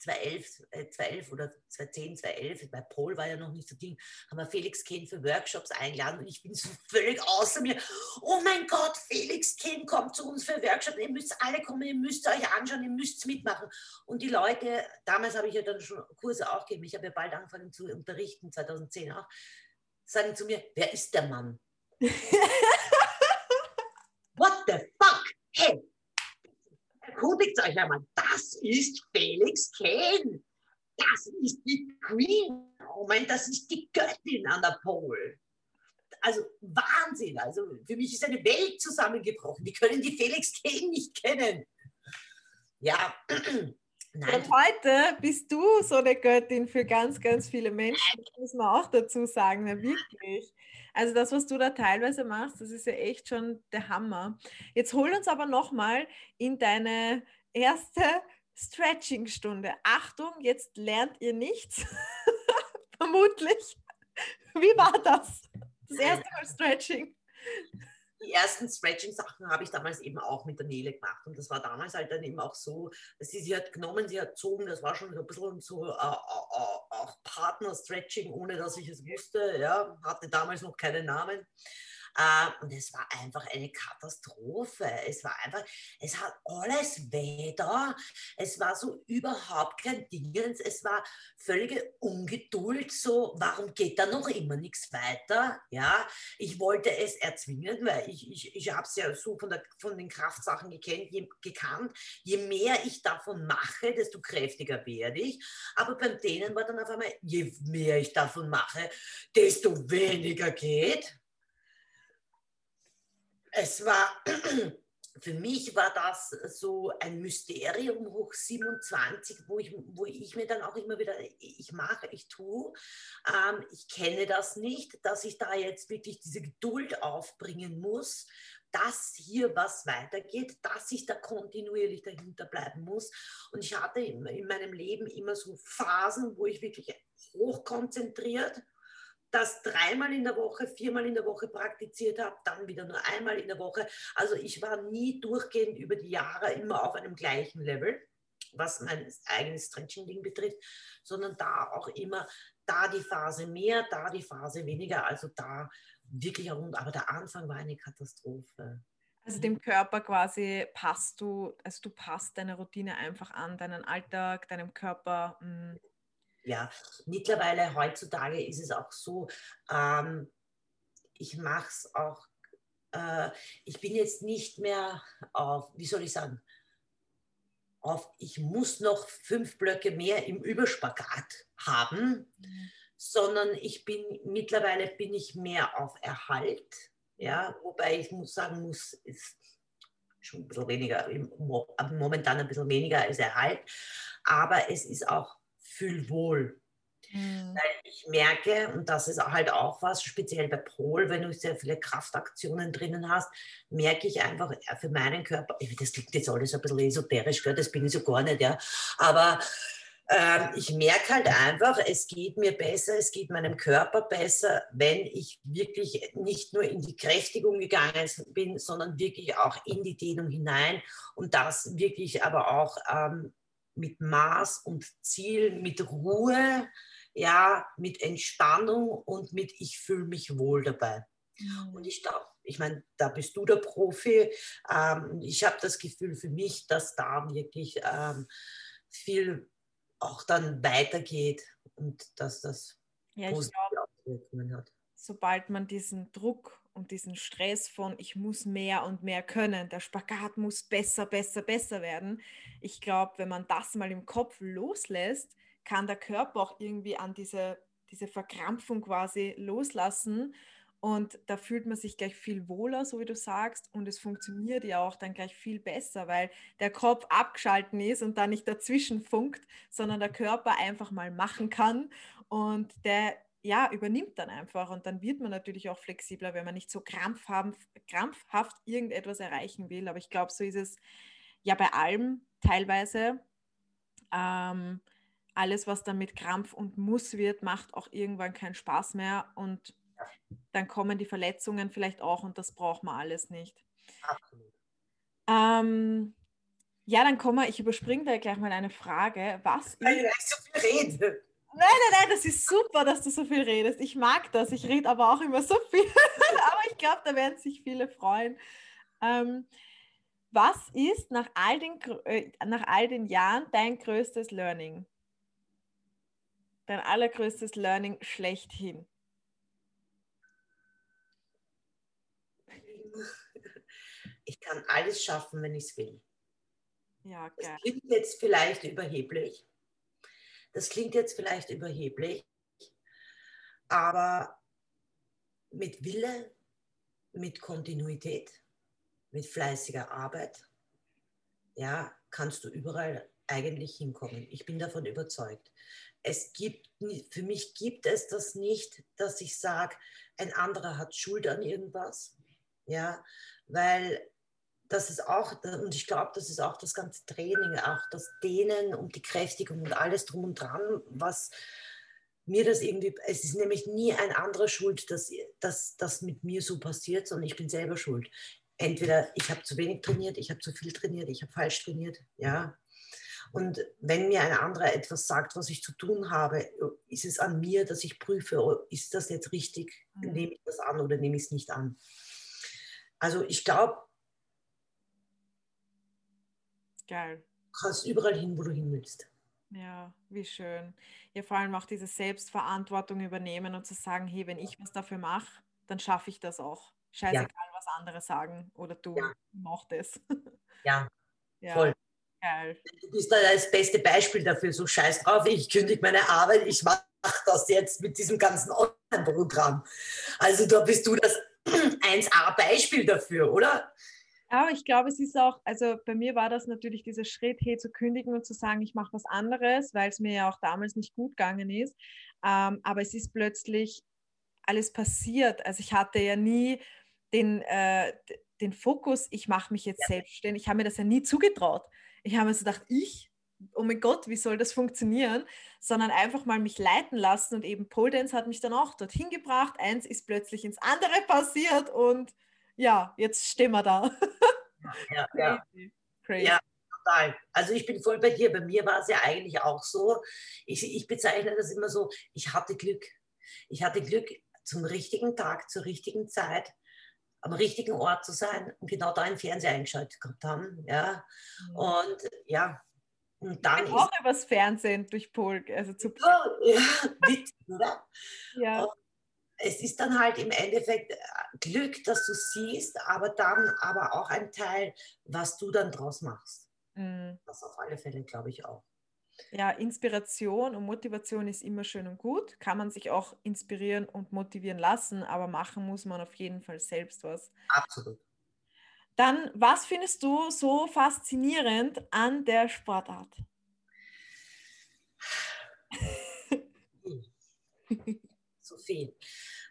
2011, äh, 2011 oder 2010, 2011, bei Paul war ja noch nicht so Ding, haben wir Felix Kane für Workshops eingeladen und ich bin so *laughs* völlig außer mir. Oh mein Gott, Felix Kane kommt zu uns für Workshops, ihr müsst alle kommen, ihr müsst euch anschauen, ihr müsst mitmachen. Und die Leute, damals habe ich ja dann schon Kurse auch gegeben, ich habe ja bald angefangen zu unterrichten, 2010 auch, sagen zu mir, wer ist der Mann? *laughs* What the fuck? Hey, erkundigt euch einmal, das ist Felix Kane. Das ist die Queen. Oh das ist die Göttin an der Pole. Also Wahnsinn. Also für mich ist eine Welt zusammengebrochen. Die können die Felix Kane nicht kennen. Ja. Nein. Und heute bist du so eine Göttin für ganz, ganz viele Menschen. Das muss man auch dazu sagen, ne? wirklich. Also das, was du da teilweise machst, das ist ja echt schon der Hammer. Jetzt hol uns aber nochmal in deine erste Stretching-Stunde. Achtung, jetzt lernt ihr nichts. *laughs* Vermutlich. Wie war das? Das erste Mal Stretching die ersten Stretching-Sachen habe ich damals eben auch mit der Nele gemacht. Und das war damals halt dann eben auch so, sie sie hat genommen, sie hat gezogen, das war schon so ein bisschen so äh, äh, äh auch Partner-Stretching, ohne dass ich es wusste. Ja, hatte damals noch keinen Namen. Äh, und es war einfach eine Katastrophe. Es war einfach, es hat alles weh. Es war so überhaupt kein Dingens. Es war völlige Ungeduld. So, warum geht da noch immer nichts weiter? Ja, ich wollte es erzwingen, weil ich, ich, ich habe es ja so von, der, von den Kraftsachen gekannt je, gekannt. Je mehr ich davon mache, desto kräftiger werde ich. Aber beim denen war dann auf einmal, je mehr ich davon mache, desto weniger geht es war, *clears throat* für mich war das so ein Mysterium hoch 27, wo ich, wo ich mir dann auch immer wieder, ich mache, ich tue. Ähm, ich kenne das nicht, dass ich da jetzt wirklich diese Geduld aufbringen muss, dass hier was weitergeht, dass ich da kontinuierlich dahinter bleiben muss. Und ich hatte in, in meinem Leben immer so Phasen, wo ich wirklich hochkonzentriert das dreimal in der Woche, viermal in der Woche praktiziert habe, dann wieder nur einmal in der Woche. Also ich war nie durchgehend über die Jahre immer auf einem gleichen Level, was mein eigenes Stretching-Ding betrifft, sondern da auch immer da die Phase mehr, da die Phase weniger. Also da wirklich rund. Aber der Anfang war eine Katastrophe. Also dem Körper quasi passt du, also du passt deine Routine einfach an, deinen Alltag, deinem Körper. Mh hm. Ja, mittlerweile heutzutage ist es auch so, ähm, ich mache es auch, äh, ich bin jetzt nicht mehr auf, wie soll ich sagen, auf, ich muss noch fünf Blöcke mehr im Überspagat haben, mhm. sondern ich bin, mittlerweile bin ich mehr auf Erhalt, ja, wobei ich muss sagen muss, ist schon ein bisschen weniger, momentan ein bisschen weniger als Erhalt, aber es ist auch Fühlwohl. Mhm. Weil ich merke, und das ist halt auch was, speziell bei Pol, wenn du sehr viele Kraftaktionen drinnen hast, merke ich einfach für meinen Körper, das klingt jetzt alles ein bisschen esoterisch, das bin ich so gar nicht, ja, aber ähm, ich merke halt einfach, es geht mir besser, es geht meinem Körper besser, wenn ich wirklich nicht nur in die Kräftigung gegangen bin, sondern wirklich auch in die Dehnung hinein und das wirklich aber auch ähm, mit Maß und Ziel, mit Ruhe, ja, mit Entspannung und mit ich fühle mich wohl dabei. Mhm. Und ich glaube, ich meine, da bist du der Profi. Ähm, ich habe das Gefühl für mich, dass da wirklich ähm, viel auch dann weitergeht und dass das ja, positive Auswirkungen hat. Sobald man diesen Druck und diesen Stress von, ich muss mehr und mehr können, der Spagat muss besser, besser, besser werden. Ich glaube, wenn man das mal im Kopf loslässt, kann der Körper auch irgendwie an diese, diese Verkrampfung quasi loslassen. Und da fühlt man sich gleich viel wohler, so wie du sagst. Und es funktioniert ja auch dann gleich viel besser, weil der Kopf abgeschalten ist und da nicht dazwischen funkt, sondern der Körper einfach mal machen kann. Und der ja, übernimmt dann einfach und dann wird man natürlich auch flexibler, wenn man nicht so krampfhaft, krampfhaft irgendetwas erreichen will. Aber ich glaube, so ist es ja bei allem teilweise. Ähm, alles, was dann mit Krampf und Muss wird, macht auch irgendwann keinen Spaß mehr und dann kommen die Verletzungen vielleicht auch und das braucht man alles nicht. Absolut. Ähm, ja, dann kommen wir, ich überspringe da gleich mal eine Frage. Was Weil ich so viel rede. Nein, nein, nein, das ist super, dass du so viel redest. Ich mag das. Ich rede aber auch immer so viel. *laughs* aber ich glaube, da werden sich viele freuen. Ähm, was ist nach all, den, äh, nach all den Jahren dein größtes Learning? Dein allergrößtes Learning schlechthin? Ich kann alles schaffen, wenn ich es will. Ja, geil. Das klingt jetzt vielleicht überheblich. Das klingt jetzt vielleicht überheblich, aber mit Wille, mit Kontinuität, mit fleißiger Arbeit, ja, kannst du überall eigentlich hinkommen. Ich bin davon überzeugt. Es gibt, für mich gibt es das nicht, dass ich sage, ein anderer hat Schuld an irgendwas, ja, weil das ist auch, und ich glaube, das ist auch das ganze Training, auch das Dehnen und die Kräftigung und alles drum und dran, was mir das irgendwie, es ist nämlich nie ein anderer schuld, dass das mit mir so passiert, sondern ich bin selber schuld. Entweder ich habe zu wenig trainiert, ich habe zu viel trainiert, ich habe falsch trainiert, ja. Und wenn mir ein anderer etwas sagt, was ich zu tun habe, ist es an mir, dass ich prüfe, oh, ist das jetzt richtig, mhm. nehme ich das an oder nehme ich es nicht an. Also ich glaube, Geil. Du kannst überall hin, wo du hin willst. Ja, wie schön. Ja, vor allem auch diese Selbstverantwortung übernehmen und zu sagen, hey, wenn ich was dafür mache, dann schaffe ich das auch. Scheißegal, ja. was andere sagen oder du ja. mach das. *laughs* Ja, ja. voll. Geil. Du bist da das beste Beispiel dafür, so scheiß drauf, ich kündige meine Arbeit, ich mache das jetzt mit diesem ganzen Online-Programm. Also da bist du das *clears throat* 1A-Beispiel dafür, oder? Aber ich glaube, es ist auch, also bei mir war das natürlich dieser Schritt, hey, zu kündigen und zu sagen, ich mache was anderes, weil es mir ja auch damals nicht gut gegangen ist. Ähm, aber es ist plötzlich alles passiert. Also ich hatte ja nie den, äh, den Fokus, ich mache mich jetzt ja. selbstständig, ich habe mir das ja nie zugetraut. Ich habe mir so gedacht, ich, oh mein Gott, wie soll das funktionieren? Sondern einfach mal mich leiten lassen und eben Pole Dance hat mich dann auch dorthin gebracht. Eins ist plötzlich ins andere passiert und ja, jetzt stehen wir da. *laughs* Ja, ja. Crazy. ja total. Also ich bin voll bei dir. Bei mir war es ja eigentlich auch so. Ich, ich bezeichne das immer so, ich hatte Glück. Ich hatte Glück, zum richtigen Tag, zur richtigen Zeit, am richtigen Ort zu sein und genau da einen Fernseher eingeschaltet gehabt haben. Ja. Mhm. Und ja, und dann ich auch übers Fernsehen durch Pol, also zu ja, ja, witzig, oder? ja. Und es ist dann halt im Endeffekt äh, Glück, dass du siehst, aber dann aber auch ein Teil, was du dann draus machst. Mhm. Das auf alle Fälle, glaube ich, auch. Ja, Inspiration und Motivation ist immer schön und gut. Kann man sich auch inspirieren und motivieren lassen, aber machen muss man auf jeden Fall selbst was. Absolut. Dann, was findest du so faszinierend an der Sportart? *laughs* *laughs* viel.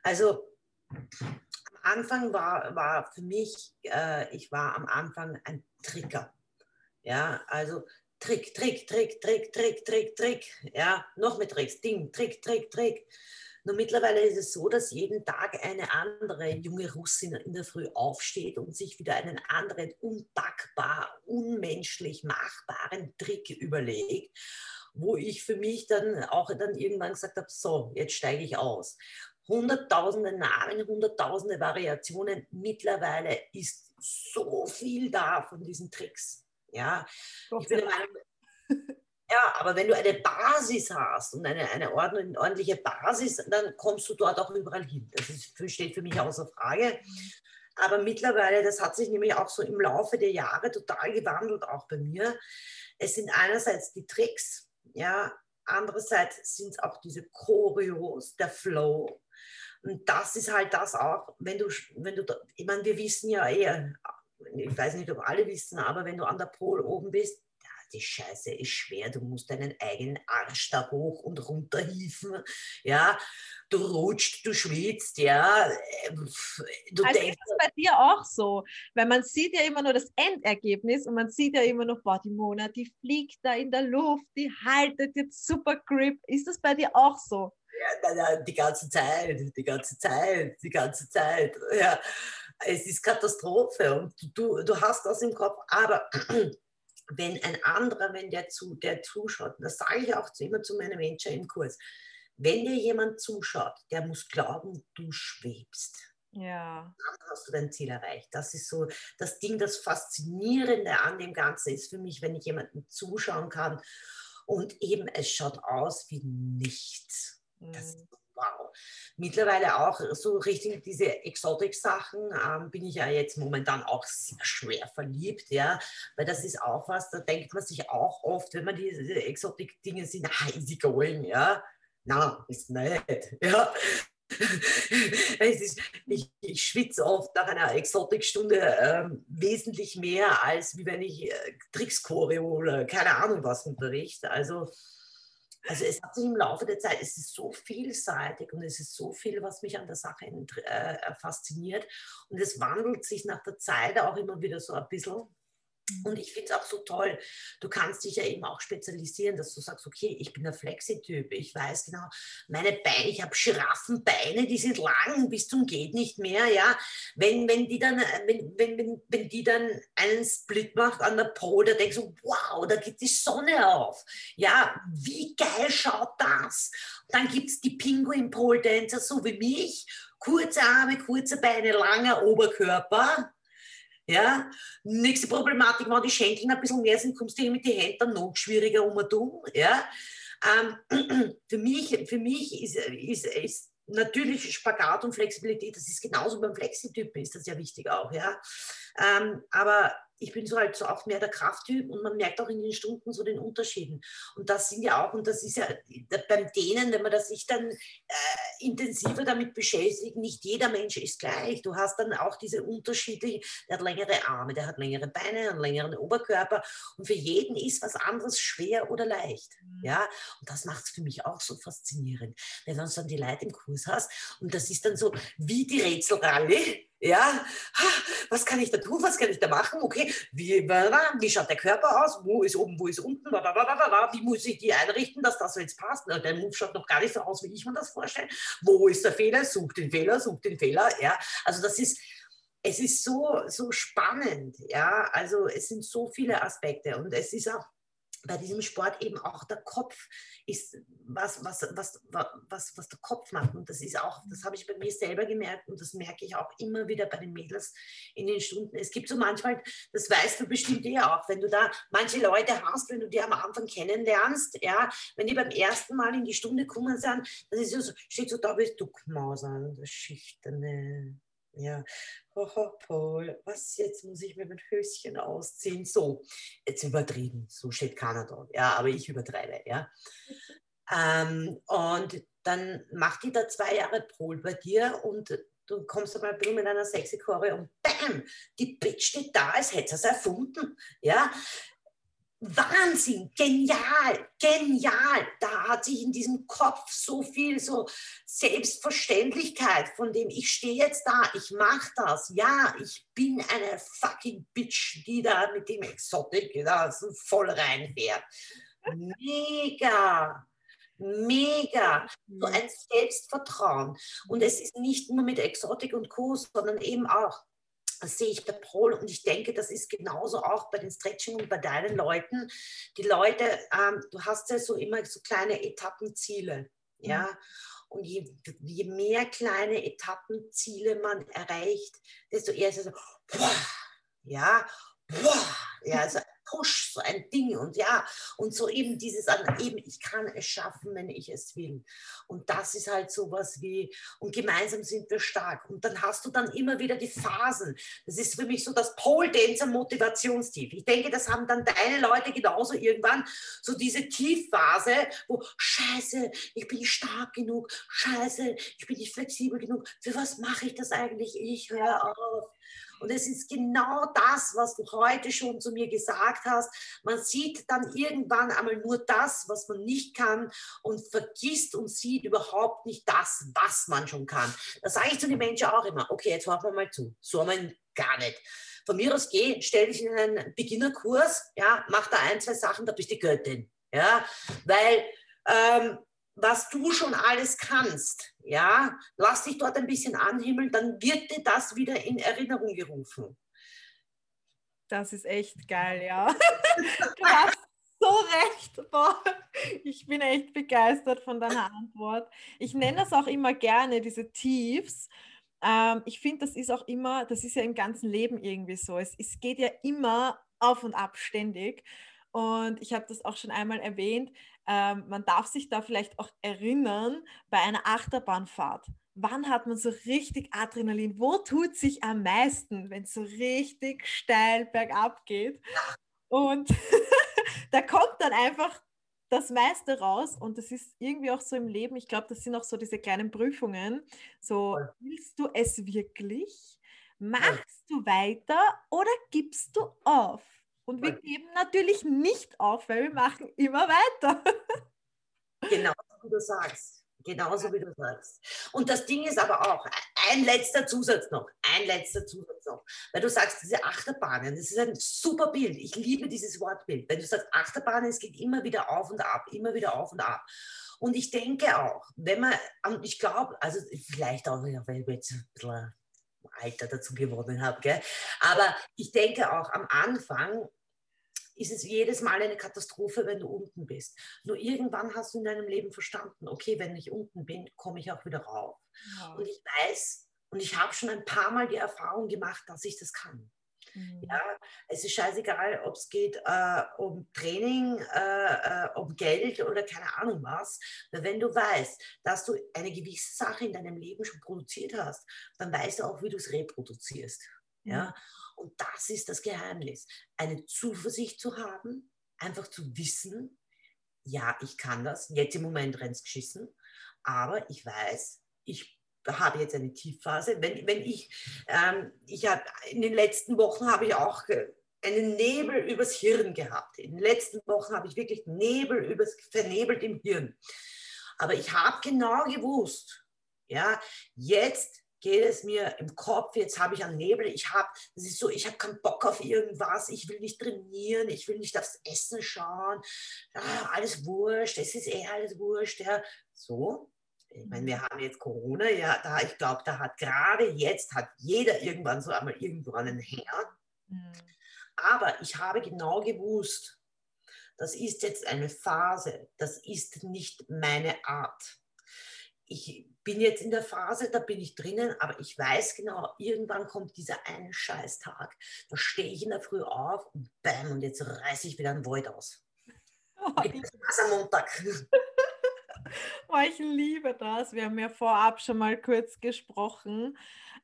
Also am Anfang war, war für mich, äh, ich war am Anfang ein Trigger. Ja, also Trick, Trick, Trick, Trick, Trick, Trick, Trick. Ja, noch mehr Tricks. Ding, Trick, Trick, Trick. Nur mittlerweile ist es so, dass jeden Tag eine andere junge Russin in der Früh aufsteht und sich wieder einen anderen unpackbar, unmenschlich machbaren Trick überlegt, wo ich für mich dann auch dann irgendwann gesagt habe, so, jetzt steige ich aus. Hunderttausende Namen, hunderttausende Variationen. Mittlerweile ist so viel da von diesen Tricks. Ja, ich bin Meinung, *laughs* ja, aber wenn du eine Basis hast und eine, eine ordentliche Basis, dann kommst du dort auch überall hin. Das ist, steht für mich außer Frage. Aber mittlerweile, das hat sich nämlich auch so im Laufe der Jahre total gewandelt, auch bei mir. Es sind einerseits die Tricks, ja, andererseits sind es auch diese Choreos, der Flow. Und das ist halt das auch, wenn du, wenn du, ich meine, wir wissen ja eher, ich weiß nicht, ob alle wissen, aber wenn du an der Pol oben bist, die Scheiße ist schwer. Du musst deinen eigenen Arsch da hoch und runter hieven. Ja, du rutscht, du schwitzt, ja. Du also denkst, ist das bei dir auch so? Weil man sieht ja immer nur das Endergebnis und man sieht ja immer noch, boah, die Mona, die fliegt da in der Luft, die haltet jetzt super Grip. Ist das bei dir auch so? Ja, die ganze Zeit, die ganze Zeit, die ganze Zeit. Ja es ist Katastrophe und du, du hast das im Kopf, aber wenn ein anderer, wenn der, zu, der zuschaut, das sage ich auch immer zu meinem Menschen im Kurs, wenn dir jemand zuschaut, der muss glauben, du schwebst. Ja. Dann hast du dein Ziel erreicht. Das ist so das Ding, das Faszinierende an dem Ganzen ist für mich, wenn ich jemanden zuschauen kann und eben es schaut aus wie nichts. Das mhm wow. Mittlerweile auch so richtig diese Exotik-Sachen ähm, bin ich ja jetzt momentan auch sehr schwer verliebt, ja, weil das ist auch was, da denkt man sich auch oft, wenn man diese, diese Exotik-Dinge sieht, ah, easy going, ja. Nein, ist nicht, *laughs* ja. *laughs* Ist, ich, ich, schwitze oft nach einer Exotikstunde ähm, wesentlich mehr, als wie wenn ich äh, Tricks-Choreo oder keine Ahnung was unterrichte. Also also es hat sich im Laufe der Zeit, es ist so vielseitig und es ist so viel, was mich an der Sache äh, fasziniert. Und es wandelt sich nach der Zeit auch immer wieder so ein bisschen. Und ich finde es auch so toll, du kannst dich ja eben auch spezialisieren, dass du sagst, okay, ich bin ein Flexi-Typ, ich weiß genau, meine Beine, ich habe Giraffenbeine, die sind lang bis zum geht nicht mehr, ja. Wenn, wenn, die dann, wenn, wenn, wenn, wenn die dann einen Split macht an der Pole, da denkst du, wow, da geht die Sonne auf. Ja, wie geil schaut das? Dann gibt es die Pinguin-Pole-Dancer, so wie mich, kurze Arme, kurze Beine, langer Oberkörper ja, nächste Problematik, wenn die Schenkel ein bisschen mehr sind, kommst du mit den Händen noch schwieriger um und um. Ja. Ähm, *clears throat* für mich, für mich ist, ist, ist natürlich Spagat und Flexibilität, das ist genauso beim Flexitypen, ist das ja wichtig auch. Ja. Ähm, aber ich bin so halt so auch mehr der Krafttyp und man merkt auch in den Stunden so den Unterschieden. Und das sind ja auch, und das ist ja beim Dehnen, wenn man das sich dann äh, intensiver damit beschäftigt, nicht jeder Mensch ist gleich. Du hast dann auch diese Unterschiede, der hat längere Arme, der hat längere Beine, einen längeren Oberkörper und für jeden ist was anderes schwer oder leicht. Mhm. Ja, und das macht es für mich auch so faszinierend, wenn du dann die Leute im Kurs hast und das ist dann so wie die Rätselralle Ja, was kann ich da tun? Was kann ich da machen? Okay, wie, wie schaut der Körper aus? Wo ist oben, wo ist unten? Wie muss ich die einrichten, dass das jetzt passt? Der Move schaut noch gar nicht so aus, wie ich mir das vorstelle. Wo ist der Fehler? Such den Fehler, such den Fehler. Ja, also das ist, es ist so, so spannend. Ja, also es sind so viele Aspekte und es ist auch bei diesem Sport eben auch der Kopf ist was, was, was, was, was der Kopf macht. Und das ist auch, das habe ich bei mir selber gemerkt und das merke ich auch immer wieder bei den Mädels in den Stunden. Es gibt so manchmal, das weißt du bestimmt eh auch, wenn du da manche Leute hast, wenn du die am Anfang kennenlernst, ja, wenn die beim ersten Mal in die Stunde kommen sind, dann ist so, steht so da bist du Kmausern, das Schüchterne. Ja, was jetzt muss ich mir mein Höschen ausziehen? So, jetzt übertrieben, so steht keiner da. Ja, aber ich übertreibe, ja. Ähm, und dann macht die da zwei Jahre Pol bei dir und du kommst einmal mit einer sexy Chore und bam, die Bitch steht da, als hätte sie es erfunden. Ja, Wahnsinn, genial, genial. Da hat sich in diesem Kopf so viel so Selbstverständlichkeit, von dem ich stehe jetzt da, ich mache das. Ja, ich bin eine fucking Bitch, die da mit dem Exotik da voll reinfährt. Mega, mega. So ein Selbstvertrauen. Und es ist nicht nur mit Exotik und Co., sondern eben auch sehe ich bei Paul und ich denke, das ist genauso auch bei den Stretching und bei deinen Leuten. Die Leute, ähm, du hast ja so immer so kleine Etappenziele, ja. Mhm. Und je, je, mehr kleine Etappenziele man erreicht, desto eher ist es so, boah, ja, boah, ja, also Push, so ein Ding und ja, und so eben dieses eben, ich kann es schaffen, wenn ich es will. Und das ist halt sowas wie, und gemeinsam sind wir stark. Und dann hast du dann immer wieder die Phasen. Das ist für mich so das Pole Dancer Motivationstief. Ich denke, das haben dann deine Leute genauso irgendwann, so diese Tiefphase, wo Scheiße, ich bin nicht stark genug, Scheiße, ich bin nicht flexibel genug. Für was mache ich das eigentlich? Ich höre auf. Und es ist genau das, was du heute schon zu mir gesagt hast. Man sieht dann irgendwann einmal nur das, was man nicht kann und vergisst und sieht überhaupt nicht das, was man schon kann. Das sage ich zu den Menschen auch immer. Okay, jetzt hören wir mal zu. So haben wir gar nicht. Von mir aus geh, stell dich in einen Beginnerkurs, ja, mach da ein, zwei Sachen, da bist du die Göttin. Ja, weil ähm, was du schon alles kannst, ja, lass dich dort ein bisschen anhimmeln, dann wird dir das wieder in Erinnerung gerufen. Das ist echt geil, ja. *laughs* Du hast so recht. Boah, ich bin echt begeistert von deiner Antwort. Ich nenne das auch immer gerne, diese Tiefs. Ähm, ich finde, das ist auch immer, das ist ja im ganzen Leben irgendwie so. Es, es geht ja immer auf und ab ständig. Und ich habe das auch schon einmal erwähnt. Ähm, man darf sich da vielleicht auch erinnern bei einer Achterbahnfahrt. Wann hat man so richtig Adrenalin? Wo tut sich am meisten, wenn es so richtig steil bergab geht? Und *laughs* da kommt dann einfach das meiste raus und das ist irgendwie auch so im Leben. Ich glaube, das sind auch so diese kleinen Prüfungen. So, willst du es wirklich? Machst du weiter oder gibst du auf? Und wir geben natürlich nicht auf, weil wir machen immer weiter. Genau, wie du sagst. Genauso wie du sagst. Und das Ding ist aber auch, ein letzter Zusatz noch, ein letzter Zusatz noch. Weil du sagst, diese Achterbahnen, das ist ein super Bild. Ich liebe dieses Wortbild. Wenn du sagst, Achterbahnen, es geht immer wieder auf und ab, immer wieder auf und ab. Und ich denke auch, wenn man, ich glaube, also vielleicht auch, weil wir jetzt ein bisschen Alter dazu gewonnen habe, gell? aber ich denke auch am Anfang ist es jedes Mal eine Katastrophe, wenn du unten bist. Nur irgendwann hast du in deinem Leben verstanden, okay, wenn ich unten bin, komme ich auch wieder rauf. Ja. Und ich weiß, und ich habe schon ein paar Mal die Erfahrung gemacht, dass ich das kann. Mhm. Ja, es ist scheißegal, ob es geht äh, um Training, äh, äh, um Geld oder keine Ahnung was. Weil wenn du weißt, dass du eine gewisse Sache in deinem Leben schon produziert hast, dann weißt du auch, wie du es reproduzierst. Mhm. Ja, und das ist das Geheimnis, eine Zuversicht zu haben, einfach zu wissen, ja, ich kann das, jetzt im Moment rennt es geschissen, aber ich weiß, ich habe jetzt eine Tiefphase. Wenn, wenn ich, ähm, ich habe in den letzten Wochen habe ich auch einen Nebel übers Hirn gehabt. In den letzten Wochen habe ich wirklich Nebel übers, vernebelt im Hirn. Aber ich habe genau gewusst, ja, jetzt geht es mir im Kopf, jetzt habe ich einen Nebel, ich habe, das ist so, ich habe keinen Bock auf irgendwas, ich will nicht trainieren, ich will nicht aufs Essen schauen, ah, alles wurscht, es ist eh alles wurscht, ja. So, ich meine, wir haben jetzt Corona, ja, da, ich glaube, da hat gerade jetzt, hat jeder irgendwann so einmal irgendwo einen Hänger. Mhm. Aber ich habe genau gewusst, das ist jetzt eine Phase, das ist nicht meine Art. Ich bin jetzt in der Phase, da bin ich drinnen, aber ich weiß genau, irgendwann kommt dieser eine Scheißtag. Da stehe ich in der Früh auf und bam, und jetzt reiße ich wieder einen Void aus. Oh, am Montag. *laughs* Oh, ich liebe das. Wir haben ja vorab schon mal kurz gesprochen.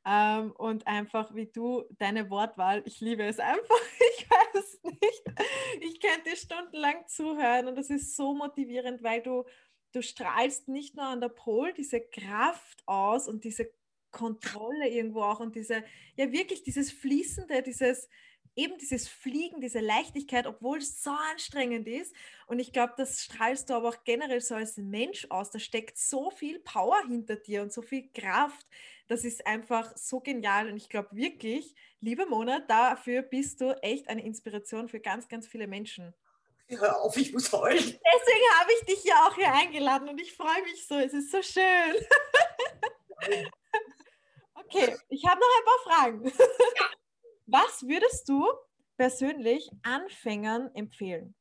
Ähm, und einfach wie du, deine Wortwahl, ich liebe es einfach. *laughs* Ich weiß nicht. Ich könnte stundenlang zuhören und das ist so motivierend, weil du, du strahlst nicht nur an der Pol diese Kraft aus und diese Kontrolle irgendwo auch und diese, ja wirklich dieses Fließende, dieses, eben dieses Fliegen, diese Leichtigkeit, obwohl es so anstrengend ist. Und ich glaube, das strahlst du aber auch generell so als Mensch aus. Da steckt so viel Power hinter dir und so viel Kraft. Das ist einfach so genial. Und ich glaube wirklich, liebe Mona, dafür bist du echt eine Inspiration für ganz, ganz viele Menschen. Hör auf, ich muss heulen. Deswegen habe ich dich ja auch hier eingeladen und ich freue mich so. Es ist so schön. *laughs* okay, ich habe noch ein paar Fragen. *laughs* Was würdest du persönlich Anfängern empfehlen?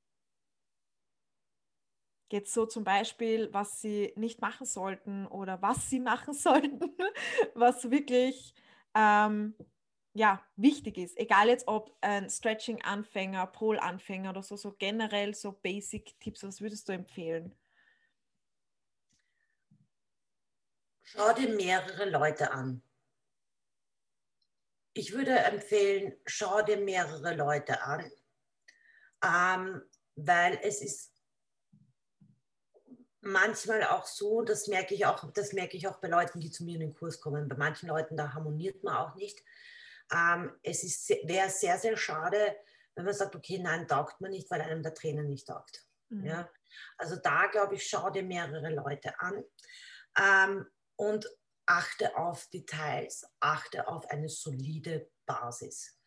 Geht so zum Beispiel, was sie nicht machen sollten oder was sie *laughs* machen sollten, was wirklich ähm, ja, wichtig ist. Egal jetzt ob ein Stretching-Anfänger, Pole-Anfänger oder so, so generell so Basic-Tipps, was würdest du empfehlen? Schau dir mehrere Leute an ich würde empfehlen, schau dir mehrere Leute an, ähm, weil es ist manchmal auch so, das merke ich auch, das merke ich auch bei Leuten, die zu mir in den Kurs kommen. Bei manchen Leuten, da harmoniert man auch nicht. Ähm, es ist, wäre sehr, sehr schade, wenn man sagt, okay, nein, taugt man nicht, weil einem der Trainer nicht taugt. Mhm. Ja? Also da, glaube ich, schau dir mehrere Leute an. Ähm, und achte auf Details, achte auf eine solide Basis.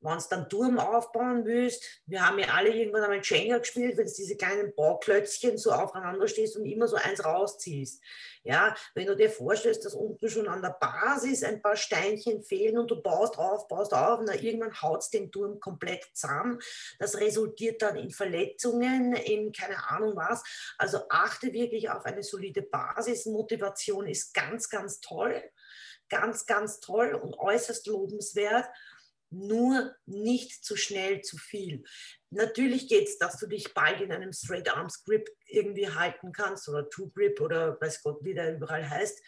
Wenn du dann Turm aufbauen willst, wir haben ja alle irgendwann einmal Jenga gespielt, wenn du diese kleinen Bauklötzchen so aufeinander stehst und immer so eins rausziehst. Ja, wenn du dir vorstellst, dass unten schon an der Basis ein paar Steinchen fehlen und du baust auf, baust auf und dann irgendwann haut den Turm komplett zusammen. Das resultiert dann in Verletzungen, in keine Ahnung was. Also achte wirklich auf eine solide Basis. Motivation ist ganz, ganz toll. Ganz, ganz toll und äußerst lobenswert nur nicht zu schnell zu viel. Natürlich geht es, dass du dich bald in einem Straight Arms Grip irgendwie halten kannst oder Two Grip oder weiß Gott, wie der überall heißt.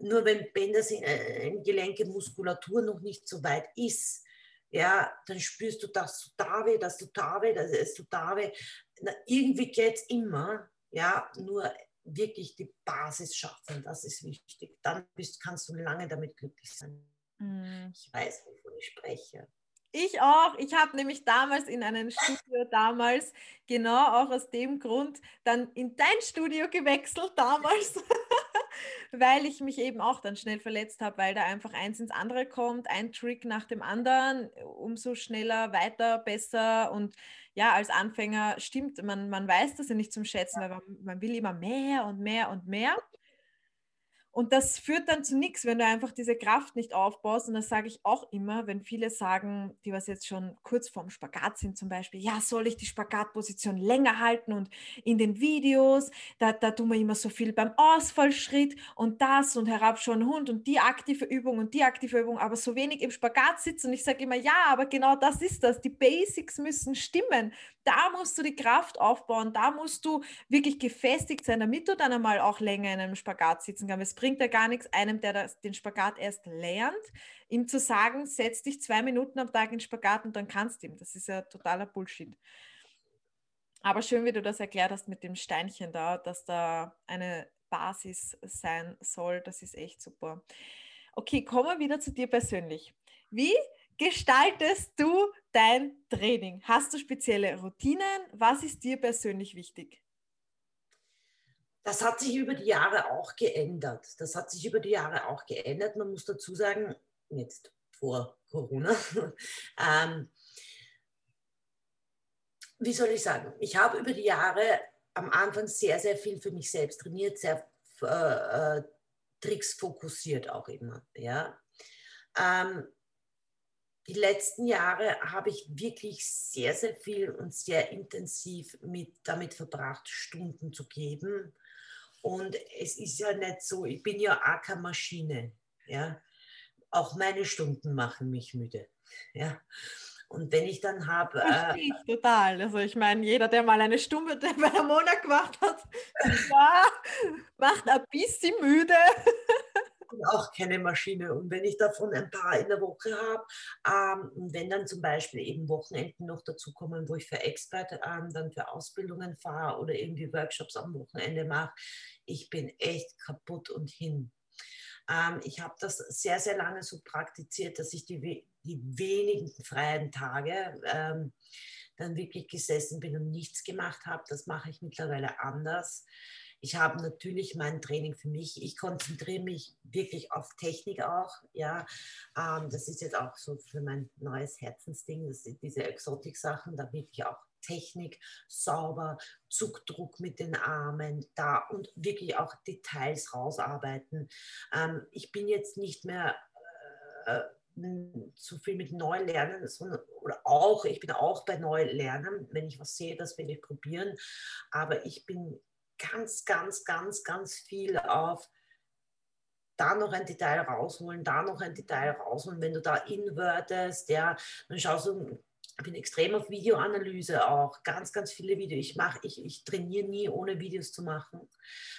Nur wenn Bänder sind, äh, Gelenke, Muskulatur noch nicht so weit ist, ja, dann spürst du, dass du da weh, dass du da weh, dass du da weh. Na, irgendwie geht es immer, ja, nur wirklich die Basis schaffen, das ist wichtig. Dann bist, kannst du lange damit glücklich sein. Mhm. Ich weiß, wovon ich spreche. Ich auch. Ich habe nämlich damals in einem Studio damals, genau auch aus dem Grund, dann in dein Studio gewechselt damals, *laughs* weil ich mich eben auch dann schnell verletzt habe, weil da einfach eins ins andere kommt, ein Trick nach dem anderen, umso schneller, weiter, besser und ja, als Anfänger stimmt, man, man weiß das ja nicht zum Schätzen, weil man, man will immer mehr und mehr und mehr. Und das führt dann zu nichts, wenn du einfach diese Kraft nicht aufbaust. Und das sage ich auch immer, wenn viele sagen, die was jetzt schon kurz vorm Spagat sind zum Beispiel, ja, soll ich die Spagatposition länger halten? Und in den Videos, da, da tun wir immer so viel beim Ausfallschritt und das und herabschauen Hund und die aktive Übung und die aktive Übung, aber so wenig im Spagat sitzen. Und ich sage immer, ja, aber genau das ist das. Die Basics müssen stimmen. Da musst du die Kraft aufbauen, da musst du wirklich gefestigt sein, damit du dann einmal auch länger in einem Spagat sitzen kannst. Ja gar nichts, einem, der das, den Spagat erst lernt, ihm zu sagen, setz dich zwei Minuten am Tag in Spagat und dann kannst du ihm. Das ist ja totaler Bullshit. Aber schön, wie du das erklärt hast mit dem Steinchen da, dass da eine Basis sein soll. Das ist echt super. Okay, kommen wir wieder zu dir persönlich. Wie gestaltest du dein Training? Hast du spezielle Routinen? Was ist dir persönlich wichtig? Das hat sich über die Jahre auch geändert. Das hat sich über die Jahre auch geändert. Man muss dazu sagen, jetzt vor Corona, *laughs* ähm, wie soll ich sagen, ich habe über die Jahre am Anfang sehr, sehr viel für mich selbst trainiert, sehr äh, äh, Tricks fokussiert auch immer. Ja. Ähm, die letzten Jahre habe ich wirklich sehr, sehr viel und sehr intensiv mit, damit verbracht, Stunden zu geben. Und es ist ja nicht so, ich bin ja auch keine Maschine. Ja? Auch meine Stunden machen mich müde. Ja? Und wenn ich dann habe. Äh, total. Also ich meine, jeder, der mal eine Stunde *laughs* bei der Monat gemacht hat, *laughs* ja, macht ein bisschen müde. Auch keine Maschine. Und wenn ich davon ein paar in der Woche habe, ähm, wenn dann zum Beispiel eben Wochenenden noch dazu kommen, wo ich für Expert ähm, dann für Ausbildungen fahre oder irgendwie Workshops am Wochenende mache, ich bin echt kaputt und hin. Ähm, ich habe das sehr, sehr lange so praktiziert, dass ich die, die wenigen freien Tage ähm, dann wirklich gesessen bin und nichts gemacht habe. Das mache ich mittlerweile anders. Ich habe natürlich mein Training für mich. Ich konzentriere mich wirklich auf Technik auch. Ja, ähm, das ist jetzt auch so für mein neues Herzensding. Das sind diese Exotik-Sachen, da wirklich auch Technik, sauber, Zuckdruck mit den Armen da und wirklich auch Details rausarbeiten. Ähm, ich bin jetzt nicht mehr äh, zu viel mit Neulernen, sondern, oder auch, ich bin auch bei Neulernen, wenn ich was sehe, das will ich probieren, aber ich bin ganz, ganz, ganz, ganz viel auf da noch ein Detail rausholen, da noch ein Detail rausholen. Wenn du da invertest, ja, dann schaust du, ich bin extrem auf Videoanalyse auch, ganz, ganz viele Videos. Ich mache, ich, ich trainiere nie, ohne Videos zu machen,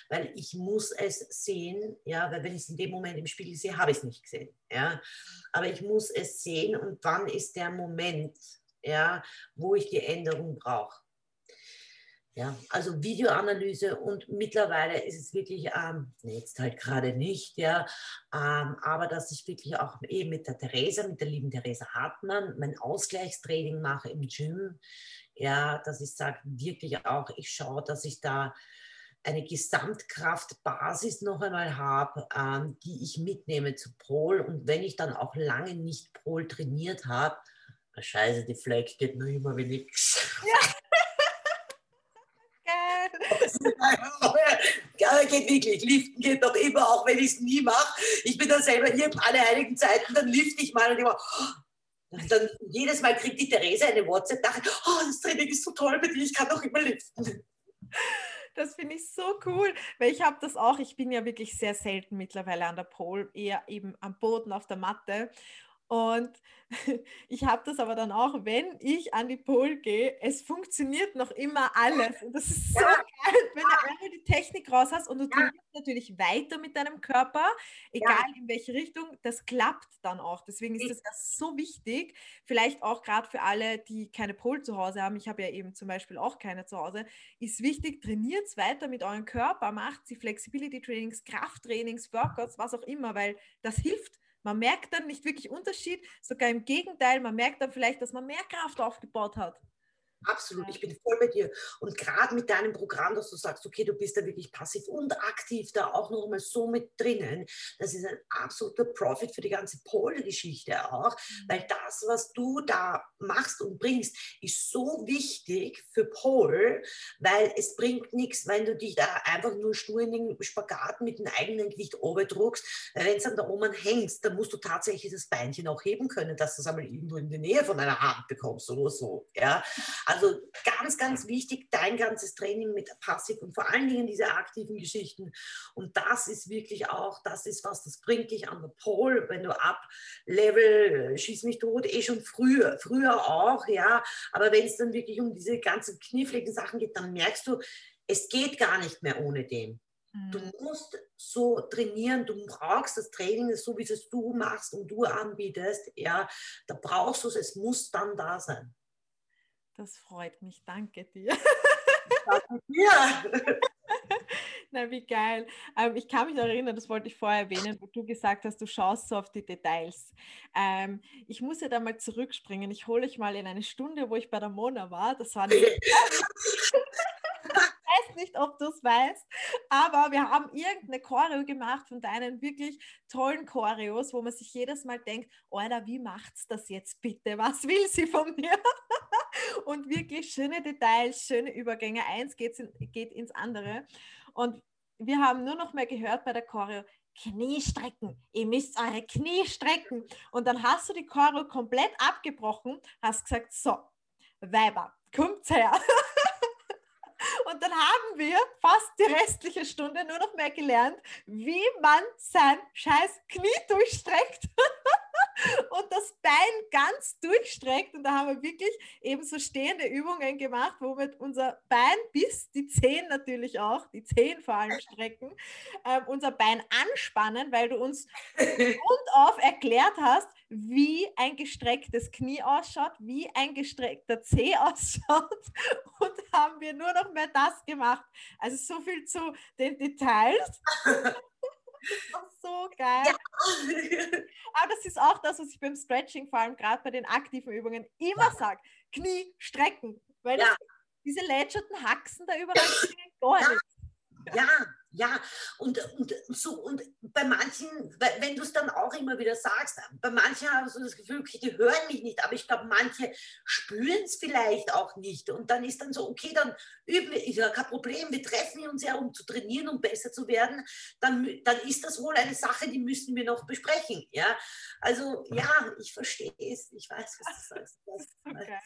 weil ich muss es sehen, ja, weil wenn ich es in dem Moment im Spiegel sehe, habe ich es nicht gesehen, ja. Aber ich muss es sehen und wann ist der Moment, ja, wo ich die Änderung brauche. Ja, also Videoanalyse und mittlerweile ist es wirklich, ähm, jetzt halt gerade nicht, ja, ähm, aber dass ich wirklich auch eben mit der Theresa, mit der lieben Theresa Hartmann, mein Ausgleichstraining mache im Gym, ja, dass ich sage, wirklich auch, ich schaue, dass ich da eine Gesamtkraftbasis noch einmal habe, ähm, die ich mitnehme zu Pol und wenn ich dann auch lange nicht Pol trainiert habe, Scheiße, die Fleck geht nur immer wie nix. Ja. *laughs* *laughs* geht wirklich. Liften geht doch immer, auch wenn ich es nie mache. Ich bin dann selber hier alle heiligen Zeiten, dann lifte ich mal und immer. Dann jedes Mal kriegt die Therese eine WhatsApp, dachte, oh, das Training ist so toll bei dir, ich kann doch immer liften. Das finde ich so cool, weil ich habe das auch, ich bin ja wirklich sehr selten mittlerweile an der Pole, eher eben am Boden auf der Matte. Und *laughs* ich habe das aber dann auch, wenn ich an die Pole gehe, es funktioniert noch immer alles. Und das ist so ja. geil, wenn du *laughs* einmal die Technik raus hast und du ja. trainierst natürlich weiter mit deinem Körper, egal ja. in welche Richtung, das klappt dann auch. Deswegen ist das ja so wichtig, vielleicht auch gerade für alle, die keine Pole zu Hause haben, ich habe ja eben zum Beispiel auch keine zu Hause, ist wichtig, trainiert weiter mit eurem Körper, macht sie Flexibility-Trainings, Krafttrainings, Workouts, was auch immer, weil das hilft man merkt dann nicht wirklich Unterschied, sogar im Gegenteil, man merkt dann vielleicht, dass man mehr Kraft aufgebaut hat. Absolut, ich bin voll bei dir. Und gerade mit deinem Programm, dass du sagst, okay, du bist da wirklich passiv und aktiv da auch noch mal so mit drinnen, das ist ein absoluter Profit für die ganze Pole-Geschichte auch, mhm. weil das, was du da machst und bringst, ist so wichtig für Pole, weil es bringt nichts, wenn du dich da einfach nur stur in den Spagat mit dem eigenen Gewicht oberdruckst. Wenn es an der Oman hängst, dann musst du tatsächlich das Beinchen auch heben können, dass du es einmal irgendwo in die Nähe von deiner Hand bekommst oder so. Ja? Also ganz, ganz wichtig, dein ganzes Training mit Passiv und vor allen Dingen diese aktiven Geschichten. Und das ist wirklich auch, das ist was, das bringt dich an der Pole, wenn du ab Level, schieß mich tot, eh schon früher, früher auch, ja. Aber wenn es dann wirklich um diese ganzen kniffligen Sachen geht, dann merkst du, es geht gar nicht mehr ohne dem. Du mhm. musst so trainieren, du brauchst das Training, so wie es du machst und du anbietest, ja, da brauchst du es, es muss dann da sein. Das freut mich, danke dir. Danke dir. *laughs* Na, wie geil. Ähm, ich kann mich erinnern, das wollte ich vorher erwähnen, wo du gesagt hast, du schaust so auf die Details. Ähm, ich muss ja da mal zurückspringen. Ich hole euch mal in eine Stunde, wo ich bei der Mona war. Das war *laughs* eine nicht, ob du es weißt, aber wir haben irgendeine Choreo gemacht von deinen wirklich tollen Choreos, wo man sich jedes Mal denkt, Alter, wie macht's das jetzt bitte? Was will sie von mir? Und wirklich schöne Details, schöne Übergänge. Eins geht, in, geht ins andere. Und wir haben nur noch mal gehört bei der Choreo, Knie strecken. Ihr müsst eure Knie strecken. Und dann hast du die Choreo komplett abgebrochen, hast gesagt, so, Weiber, kommt's her. *laughs* Und dann haben wir fast die restliche Stunde nur noch mehr gelernt, wie man sein scheiß Knie durchstreckt *laughs* und das Bein ganz durchstreckt. Und da haben wir wirklich eben so stehende Übungen gemacht, wo wir unser Bein bis die Zehen natürlich auch, die Zehen vor allem strecken, äh, unser Bein anspannen, weil du uns auf erklärt hast, wie ein gestrecktes Knie ausschaut, wie ein gestreckter Zeh ausschaut *laughs* und haben wir nur noch mehr das gemacht. Also so viel zu den Details. *laughs* so geil. Ja. Aber das ist auch das, was ich beim Stretching, vor allem gerade bei den aktiven Übungen, immer ja. sage. Knie strecken. Weil ja. das, diese lätscherten Haxen da überall gar nicht. Ja, ja, und, und so, und bei manchen, wenn du es dann auch immer wieder sagst, bei manchen habe ich so das Gefühl, okay, die hören mich nicht, aber ich glaube, manche spüren es vielleicht auch nicht. Und dann ist dann so, okay, dann üben wir, ist ja kein Problem, wir treffen uns ja, um zu trainieren, um besser zu werden, dann, dann ist das wohl eine Sache, die müssen wir noch besprechen. Ja, also ja, ich verstehe es, ich weiß, was du sagst. *laughs* Okay.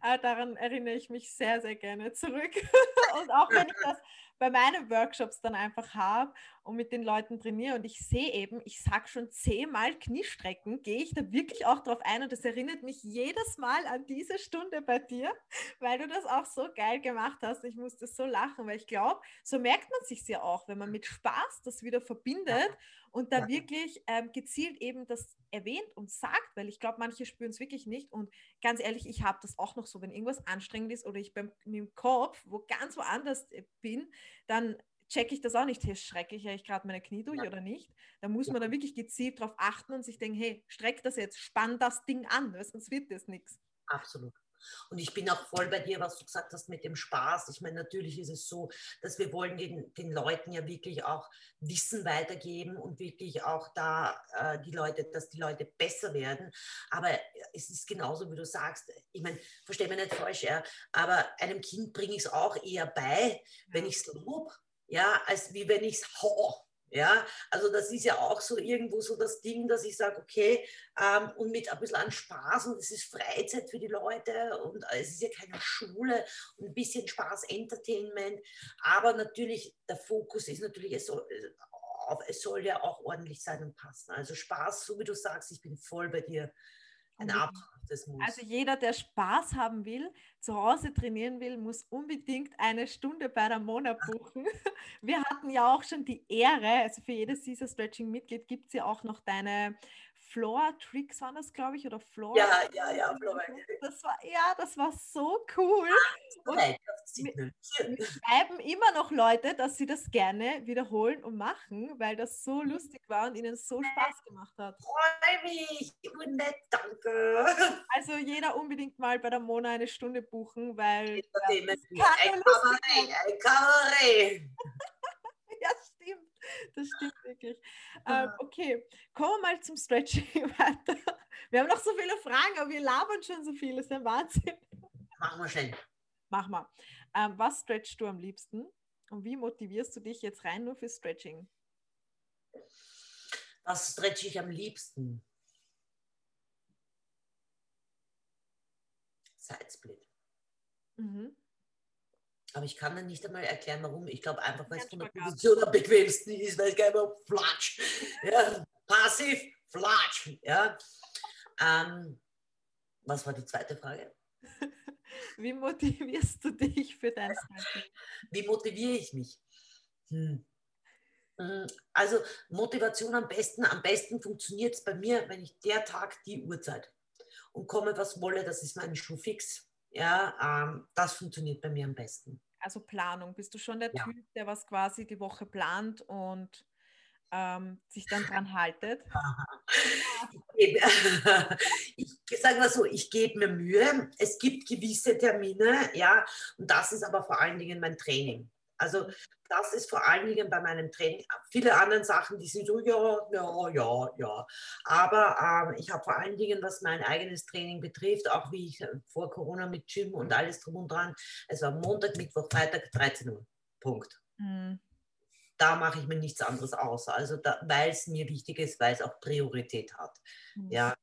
Ah, daran erinnere ich mich sehr, sehr gerne zurück. *laughs* und auch wenn ich das bei meinen Workshops dann einfach habe und mit den Leuten trainiere und ich sehe eben, ich sage schon zehnmal Kniestrecken, gehe ich da wirklich auch drauf ein und das erinnert mich jedes Mal an diese Stunde bei dir, weil du das auch so geil gemacht hast. Ich musste so lachen, weil ich glaube, so merkt man sich ja auch, wenn man mit Spaß das wieder verbindet und da wirklich ähm, gezielt eben das erwähnt und sagt, weil ich glaube, manche spüren es wirklich nicht. Und ganz ehrlich, ich habe das auch noch so, wenn irgendwas anstrengend ist oder ich beim im Kopf, wo ganz woanders äh, bin, dann checke ich das auch nicht. Hey, schrecke ich eigentlich gerade meine Knie durch ja. oder nicht? Da muss man da wirklich gezielt darauf achten und sich denken, hey, streck das jetzt, spann das Ding an, sonst wird das nichts. Absolut. Und ich bin auch voll bei dir, was du gesagt hast mit dem Spaß. Ich meine, natürlich ist es so, dass wir wollen den, den Leuten ja wirklich auch Wissen weitergeben und wirklich auch da äh, die Leute, dass die Leute besser werden. Aber es ist genauso, wie du sagst. Ich meine, verstehe mich nicht falsch, ja, aber einem Kind bringe ich es auch eher bei, wenn ich es lobe, ja, als wie wenn ich es hau. Ja, also das ist ja auch so irgendwo so das Ding, dass ich sage, okay, ähm, und mit ein bisschen an Spaß und es ist Freizeit für die Leute und es ist ja keine Schule und ein bisschen Spaß, Entertainment, aber natürlich der Fokus ist natürlich, es soll, es soll ja auch ordentlich sein und passen. Also Spaß, so wie du sagst, ich bin voll bei dir. Ein absolutes Muss. Also jeder, der Spaß haben will, zu Hause trainieren will, muss unbedingt eine Stunde bei der Mona buchen. Wir hatten ja auch schon die Ehre, also für jedes Caesar Stretching Mitglied gibt es ja auch noch deine Floor Tricks waren das, glaube ich, oder Floor. Ja, ja, ja, Floor. Das war, ja, das war so cool. Und mir schreiben immer noch Leute, dass sie das gerne wiederholen und machen, weil das so mhm. lustig war und ihnen so Spaß gemacht hat. Freue mich, nett, danke. *laughs* Also jeder unbedingt mal bei der Mona eine Stunde buchen, weil. Ja, ein Kabarett, ein Kabarett. *laughs* Das stimmt wirklich. Ähm, okay, kommen wir mal zum Stretching *laughs* weiter. Wir haben noch so viele Fragen, aber wir labern schon so viel. Das ist ein Wahnsinn. Machen wir schnell. Mach mal. Ähm, was stretchst du am liebsten? Und wie motivierst du dich jetzt rein nur für Stretching? Was stretche ich am liebsten? Sidesplit. Mhm. Aber ich kann dann nicht einmal erklären, warum. Ich glaube einfach, weil es von der Position am bequemsten ist, weil es gar immer flatsch. *laughs* Ja, passiv, flatsch. Ja. Ähm, was war die zweite Frage? *laughs* Wie motivierst du dich für dein Stretching? *laughs* Wie motiviere ich mich? Hm. hm. Also Motivation am besten, am besten funktioniert es bei mir, wenn ich der Tag die Uhrzeit und komme, was wolle, das ist mein Schuh fix. Ja, ähm, das funktioniert bei mir am besten. Also Planung. Bist du schon der ja. Typ, der was quasi die Woche plant und ähm, sich dann dran haltet? *laughs* *laughs* ich sage mal so, ich gebe mir Mühe. Es gibt gewisse Termine, ja, und das ist aber vor allen Dingen mein Training. Also das ist vor allen Dingen bei meinem Training. Viele andere Sachen, die sind so, ja, ja, ja, ja. Aber ähm, ich habe vor allen Dingen, was mein eigenes Training betrifft, auch wie ich vor Corona mit Gym und alles drum und dran, es war Montag, Mittwoch, Freitag, 13 Uhr. Punkt. Mhm. Da mache ich mir nichts anderes aus. Also weil es mir wichtig ist, weil es auch Priorität hat. Mhm. Ja.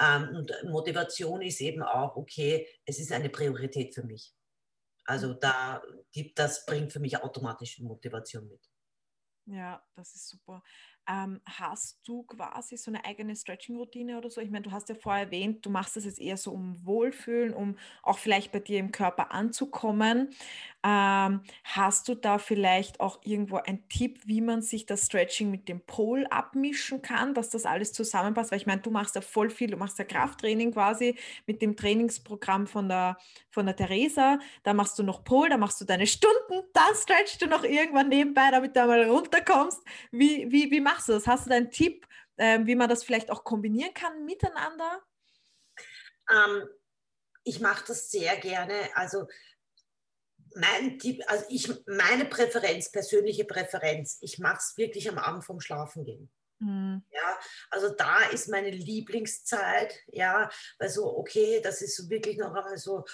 Ähm, und Motivation ist eben auch, okay, es ist eine Priorität für mich. Also mhm. da gibt das bringt für mich automatisch Motivation mit. Ja, das ist super. Ähm, hast du quasi so eine eigene Stretching-Routine oder so? Ich meine, du hast ja vorher erwähnt, du machst das jetzt eher so um Wohlfühlen, um auch vielleicht bei dir im Körper anzukommen. Ähm, hast du da vielleicht auch irgendwo einen Tipp, wie man sich das Stretching mit dem Pol abmischen kann, dass das alles zusammenpasst? Weil ich meine, du machst ja voll viel, du machst ja Krafttraining quasi mit dem Trainingsprogramm von der, von der Theresa, da machst du noch Pol, da machst du deine Stunden, dann stretchst du noch irgendwann nebenbei, damit du mal runterkommst. Wie, wie, wie machst du das? Hast du da einen Tipp, äh, wie man das vielleicht auch kombinieren kann miteinander? Ähm, ich mache das sehr gerne. Also mein Tipp, also ich, meine Präferenz, persönliche Präferenz, ich mache es wirklich am Abend vom Schlafengehen. Mhm. Ja, also da ist meine Lieblingszeit, ja, weil so, okay, das ist so wirklich noch einmal so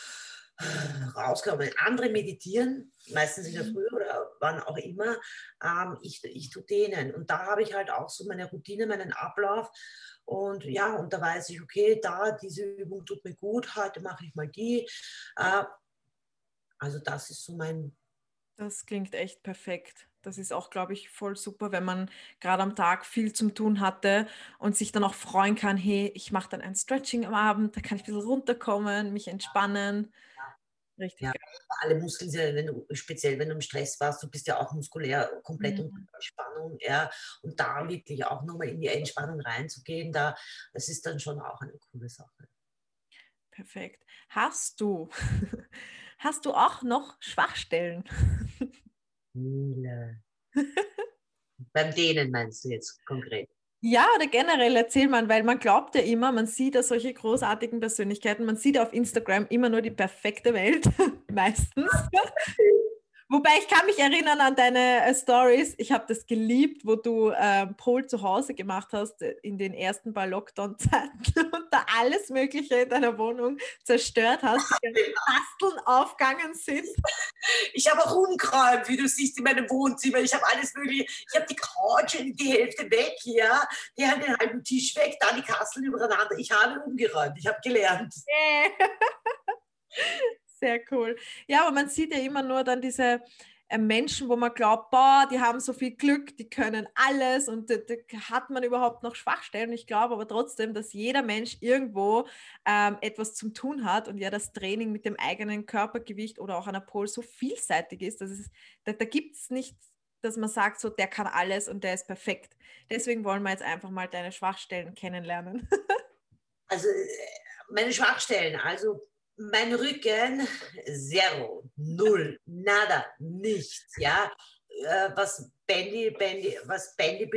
rauskommen. Andere meditieren, meistens in der mhm. Früh oder wann auch immer. Ähm, ich, ich tue denen. Und da habe ich halt auch so meine Routine, meinen Ablauf. Und ja, und da weiß ich, okay, da, diese Übung tut mir gut, heute mache ich mal die. Äh, also das ist so mein. Das klingt echt perfekt. Das ist auch, glaube ich, voll super, wenn man gerade am Tag viel zum tun hatte und sich dann auch freuen kann, hey, ich mache dann ein Stretching am Abend, da kann ich ein bisschen runterkommen, mich entspannen. Richtig. Ja, alle Muskeln, wenn du, speziell wenn du im Stress warst, du bist ja auch muskulär komplett mhm. unter Entspannung, ja. Und da wirklich auch nochmal in die Entspannung reinzugehen, da, das ist dann schon auch eine coole Sache. Perfekt. Hast du *laughs* Hast du auch noch Schwachstellen? Viele. *laughs* Beim Dehnen meinst du jetzt konkret? Ja, oder generell erzähl man, weil man glaubt ja immer, man sieht ja solche großartigen Persönlichkeiten, man sieht auf Instagram immer nur die perfekte Welt, *laughs* meistens. *laughs* Wobei ich kann mich erinnern an deine äh, Stories. Ich habe das geliebt, wo du äh, Pol zu Hause gemacht hast äh, in den ersten paar Lockdown-Zeiten *laughs* und da alles Mögliche in deiner Wohnung zerstört hast, die *laughs* Basteln aufgegangen sind. Ich habe auch umgeräumt, wie du siehst, in meinem Wohnzimmer. Ich habe alles Mögliche. Ich habe die Couch in die Hälfte weg, ja, die hat den halben Tisch weg, da die Kasteln übereinander. Ich habe umgeräumt. Ich habe gelernt. *laughs* Sehr cool. Ja, aber man sieht ja immer nur dann diese äh, Menschen, wo man glaubt, boah, die haben so viel Glück, die können alles und da, hat man überhaupt noch Schwachstellen. Ich glaube aber trotzdem, dass jeder Mensch irgendwo ähm, etwas zum Tun hat und ja das Training mit dem eigenen Körpergewicht oder auch einer Pol so vielseitig ist, dass es, da, da gibt es nicht, dass man sagt, so der kann alles und der ist perfekt. Deswegen wollen wir jetzt einfach mal deine Schwachstellen kennenlernen. *laughs* also äh, meine Schwachstellen, also mein Rücken, zero, null, nada, nichts, ja. Äh, was Bandy, Bandy, was Bandy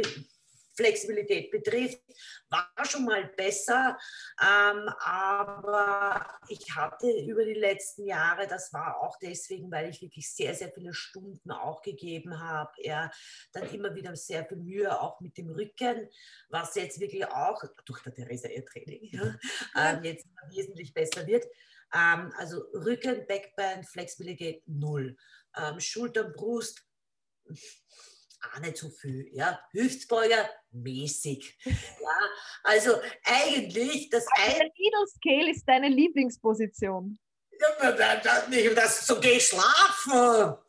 Flexibilität betrifft, war schon mal besser, ähm, aber ich hatte über die letzten Jahre, das war auch deswegen, weil ich wirklich sehr, sehr viele Stunden auch gegeben habe, ja, dann immer wieder sehr viel Mühe auch mit dem Rücken, was jetzt wirklich auch durch der Theresa ihr Training ja, ähm, jetzt wesentlich besser wird. Ähm, also Rücken, Backbein, Flexibilität null. Ähm, Schultern, Brust, auch *laughs* nicht so viel. Ja? Hüftbeuger, mäßig. *laughs* Ja? Also eigentlich das also Der Needle Scale ist deine Lieblingsposition. Ja, das, so geh schlafen. *laughs*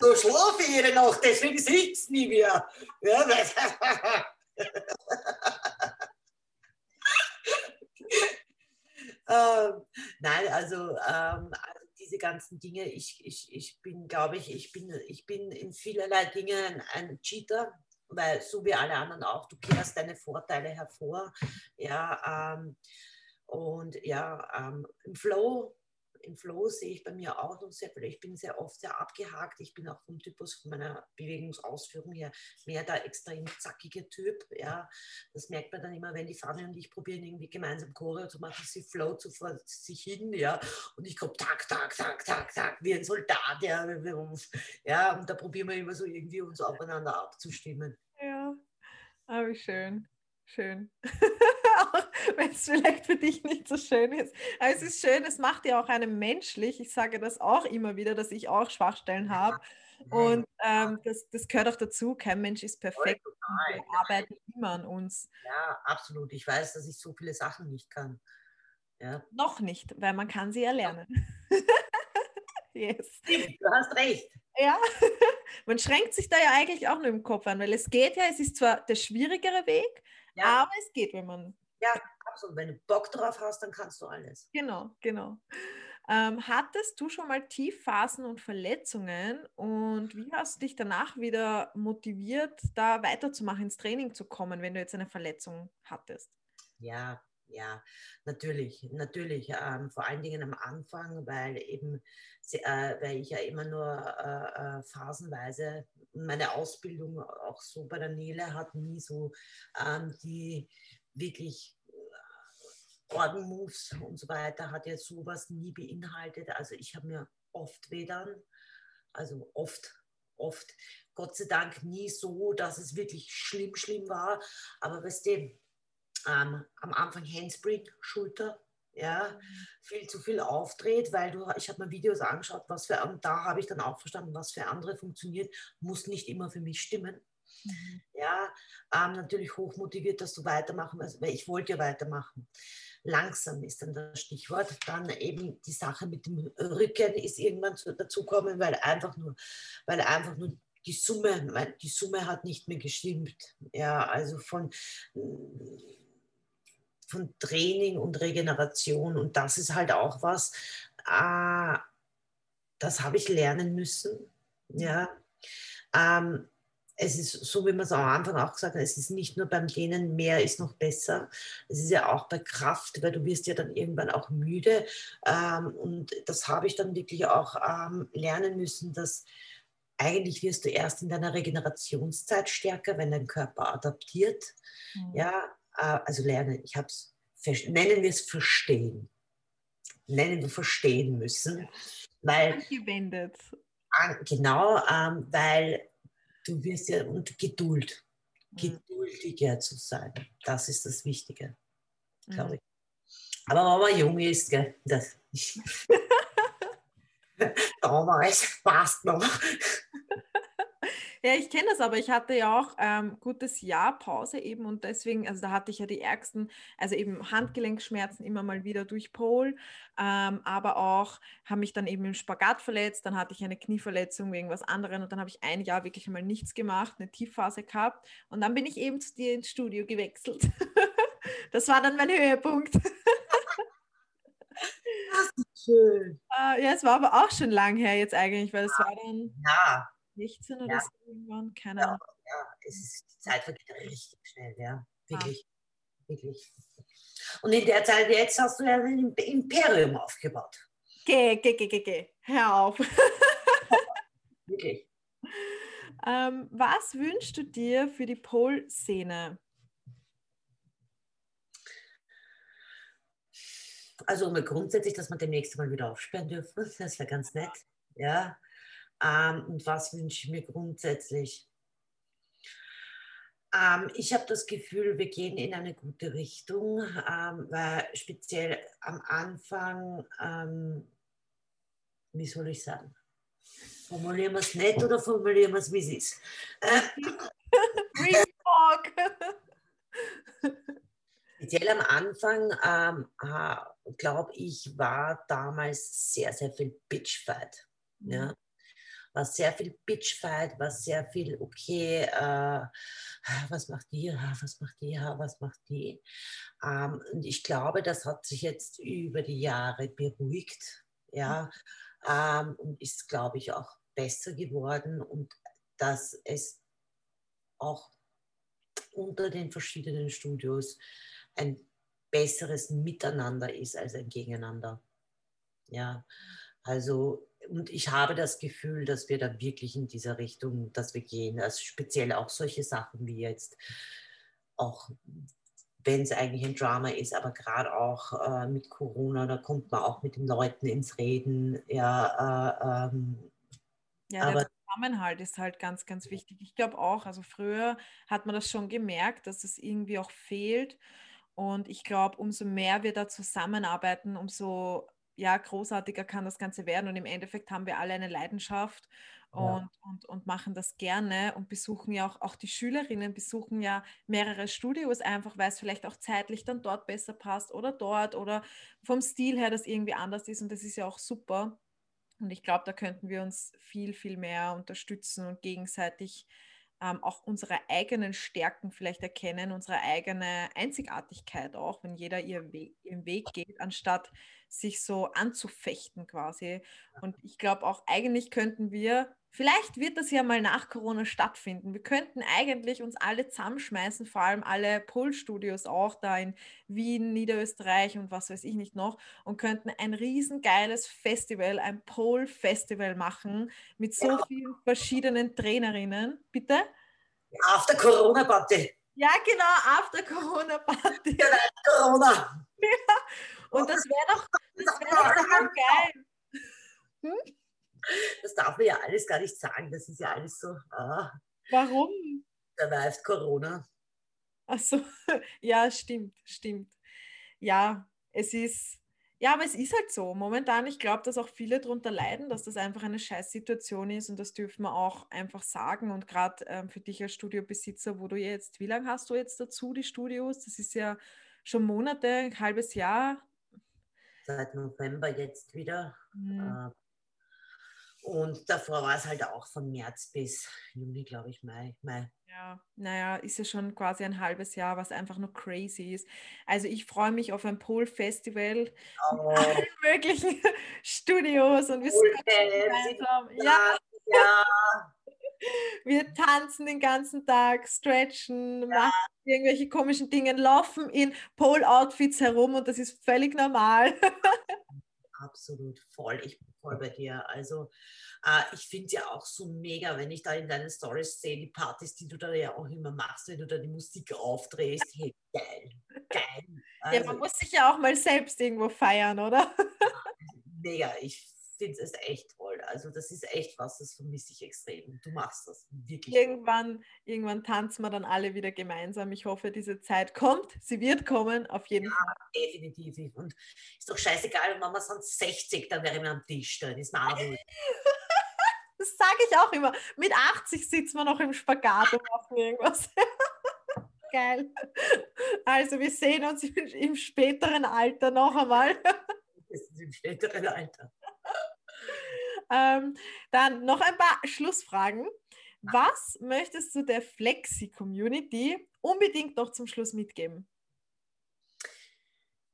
So schlafe ich jede Nacht, deswegen sitzt nie mehr. Ja, ähm, nein, also, ähm, also diese ganzen Dinge, ich, ich, ich bin, glaube ich, ich bin, ich bin in vielerlei Dingen ein Cheater, weil so wie alle anderen auch, du kehrst deine Vorteile hervor. Ja, ähm, und ja, ähm, im Flow den Flow sehe ich bei mir auch noch sehr viel. Ich bin sehr oft sehr abgehakt. Ich bin auch vom Typus von meiner Bewegungsausführung her mehr der extrem zackige Typ. Ja, das merkt man dann immer, wenn die Fanny und ich probieren irgendwie gemeinsam Choreo zu machen, sie flow zu vor sich hin, ja, und ich komme tak, tak, tak, tak, tak, wie ein Soldat, ja, ja, und da probieren wir immer so irgendwie uns aufeinander abzustimmen. Ja, aber schön, schön. *laughs* wenn es vielleicht für dich nicht so schön ist. Aber es ist schön, es macht ja auch einen menschlich. Ich sage das auch immer wieder, dass ich auch Schwachstellen habe. Und ähm, das, das gehört auch dazu. Kein Mensch ist perfekt. Wir arbeiten immer an uns. Ja, absolut. Ich weiß, dass ich so viele Sachen nicht kann. Ja. Noch nicht, weil man kann sie erlernen. *laughs* yes. Du hast recht. Ja, *laughs* man schränkt sich da ja eigentlich auch nur im Kopf an, weil es geht ja, es ist zwar der schwierigere Weg, ja. aber es geht, wenn man ja, absolut. Wenn du Bock drauf hast, dann kannst du alles. Genau, genau. Ähm, hattest du schon mal Tiefphasen und Verletzungen und wie hast du dich danach wieder motiviert, da weiterzumachen, ins Training zu kommen, wenn du jetzt eine Verletzung hattest? Ja, ja, natürlich, natürlich. Ähm, vor allen Dingen am Anfang, weil eben, äh, weil ich ja immer nur äh, äh, phasenweise meine Ausbildung auch so bei der Nele hat nie so ähm, die wirklich Ordenmoves und so weiter hat ja sowas nie beinhaltet. Also ich habe mir oft wedern, also oft, oft, Gott sei Dank nie so, dass es wirklich schlimm, schlimm war. Aber weißt du, ähm, am Anfang Handspring, Schulter, ja, viel zu viel aufdreht, weil du, ich habe mir Videos angeschaut, was für, und da habe ich dann auch verstanden, was für andere funktioniert, muss nicht immer für mich stimmen. Mhm. Ja, ähm, natürlich hochmotiviert, dass du weitermachen willst, weil ich wollte ja weitermachen. Langsam ist dann das Stichwort. Dann eben die Sache mit dem Rücken ist irgendwann dazukommen, weil einfach nur, weil einfach nur die Summe, die Summe hat nicht mehr gestimmt. Ja, also von, von Training und Regeneration. Und das ist halt auch was, äh, das habe ich lernen müssen. Ja. Ähm, es ist so, wie man es am Anfang auch gesagt hat, es ist nicht nur beim Dehnen, mehr ist noch besser. Es ist ja auch bei Kraft, weil du wirst ja dann irgendwann auch müde. Ähm, und das habe ich dann wirklich auch ähm, lernen müssen, dass eigentlich wirst du erst in deiner Regenerationszeit stärker, wenn dein Körper adaptiert. Mhm. Ja, also lernen, ich habe es, nennen wir es verstehen. Nennen wir verstehen müssen. Weil, Angewendet. Genau, ähm, weil du wirst ja, und Geduld, mhm. geduldiger zu sein, das ist das Wichtige, glaube mhm. ich. Aber wenn man jung ist, gell, das, *laughs* *laughs* damals passt noch. Ja, ich kenne das, aber ich hatte ja auch ähm, gutes Jahr Pause eben und deswegen, also da hatte ich ja die ärgsten, also eben Handgelenkschmerzen immer mal wieder durch Pol, ähm, aber auch habe mich dann eben im Spagat verletzt, dann hatte ich eine Knieverletzung wegen was anderem und dann habe ich ein Jahr wirklich mal nichts gemacht, eine Tiefphase gehabt und dann bin ich eben zu dir ins Studio gewechselt. *laughs* das war dann mein Höhepunkt. Das ist schön. Uh, ja, es war aber auch schon lang her jetzt eigentlich, weil es ja. war dann. Ja, 16 oder ja. so irgendwann, keine Ahnung. Ja, ja, es ist, die Zeit vergeht richtig schnell, ja, wirklich, ah. wirklich. Und in der Zeit jetzt hast du ja ein Imperium aufgebaut. Geh, geh, geh, geh, geh, hör auf. *laughs* wirklich. Ähm, was wünschst du dir für die Pole-Szene? Also grundsätzlich, dass wir demnächst mal wieder aufsperren dürfen. Das wäre ganz nett. Ja, ähm, und was wünsche ich mir grundsätzlich? Ähm, ich habe das Gefühl, wir gehen in eine gute Richtung, ähm, weil speziell am Anfang, ähm, wie soll ich sagen, formulieren wir es nett oder formulieren wir es, wie es ist? *laughs* Äh, *laughs* speziell am Anfang, ähm, glaube ich, war damals sehr, sehr viel Bitchfight. Ja? Mhm war sehr viel Bitchfight, war sehr viel, okay, äh, was macht die, was macht die, was macht die. Ähm, und ich glaube, das hat sich jetzt über die Jahre beruhigt, ja, ähm, und ist, glaube ich, auch besser geworden. Und dass es auch unter den verschiedenen Studios ein besseres Miteinander ist als ein Gegeneinander. Ja, also und ich habe das Gefühl, dass wir da wirklich in dieser Richtung, dass wir gehen, also speziell auch solche Sachen wie jetzt auch wenn es eigentlich ein Drama ist, aber gerade auch äh, mit Corona, da kommt man auch mit den Leuten ins Reden. Ja, äh, ähm, ja aber der Zusammenhalt ist halt ganz, ganz wichtig. Ich glaube auch, also früher hat man das schon gemerkt, dass es irgendwie auch fehlt. Und ich glaube, umso mehr wir da zusammenarbeiten, umso ja, großartiger kann das Ganze werden. Und im Endeffekt haben wir alle eine Leidenschaft und, ja. und, und machen das gerne und besuchen ja auch, auch die Schülerinnen besuchen ja mehrere Studios, einfach weil es vielleicht auch zeitlich dann dort besser passt oder dort oder vom Stil her das irgendwie anders ist und das ist ja auch super. Und ich glaube, da könnten wir uns viel, viel mehr unterstützen und gegenseitig ähm, auch unsere eigenen Stärken vielleicht erkennen, unsere eigene Einzigartigkeit auch, wenn jeder ihr We ihren Weg geht, anstatt sich so anzufechten quasi. Und ich glaube auch, eigentlich könnten wir, vielleicht wird das ja mal nach Corona stattfinden. Wir könnten eigentlich uns alle zusammenschmeißen, vor allem alle Pol-Studios auch da in Wien, Niederösterreich und was weiß ich nicht noch, und könnten ein riesengeiles Festival, ein Pol-Festival machen mit so ja. vielen verschiedenen Trainerinnen. Bitte? After Corona-Party. Ja, genau, After Corona-Party. Genau, Corona. *laughs* Ja. Und das wäre doch, das wär doch *laughs* geil. Hm? Das darf man ja alles gar nicht sagen. Das ist ja alles so. Ah, Warum? Survived Corona. Achso, *laughs* ja, stimmt, stimmt. Ja, es ist, ja, aber es ist halt so. Momentan, ich glaube, dass auch viele darunter leiden, dass das einfach eine Scheißsituation ist und das dürfen wir auch einfach sagen. Und gerade ähm, für dich als Studiobesitzer, wo du jetzt, wie lange hast du jetzt dazu die Studios? Das ist ja schon Monate, ein halbes Jahr seit November jetzt wieder. Mhm. Und davor war es halt auch von März bis Juni, glaube ich, Mai. Mai. Ja, naja, ist ja schon quasi ein halbes Jahr, was einfach nur crazy ist. Also ich freue mich auf ein Pol-Festival oh. mit allen *laughs* möglichen Studios und wir sind gemeinsam. Ja. ja. *laughs* Wir tanzen den ganzen Tag, stretchen, ja. machen irgendwelche komischen Dinge, laufen in Pole-Outfits herum und das ist völlig normal. *laughs* Absolut voll. Ich voll bei dir. Also äh, ich finde es ja auch so mega, wenn ich da in deinen Stories sehe, die Partys, die du da ja auch immer machst, wenn du da die Musik aufdrehst. Hey, geil, geil. Also, ja, man also muss sich ja auch mal selbst irgendwo feiern, oder? *laughs* mega. Ich finde es echt toll. Also das ist echt was, das vermisse ich extrem. Du machst das wirklich. Irgendwann, irgendwann tanzen wir dann alle wieder gemeinsam. Ich hoffe, diese Zeit kommt. Sie wird kommen, auf jeden ja, Fall. definitiv. Und ist doch scheißegal, wenn wir sind 60, dann wäre wir am Tisch. Dann ist mir *laughs* Das sage ich auch immer. Mit 80 sitzen wir noch im Spagat und machen irgendwas. *laughs* Geil. Also wir sehen uns im späteren Alter noch einmal. *laughs* Im späteren Alter. Ähm, dann noch ein paar Schlussfragen. Was möchtest du der Flexi-Community unbedingt noch zum Schluss mitgeben?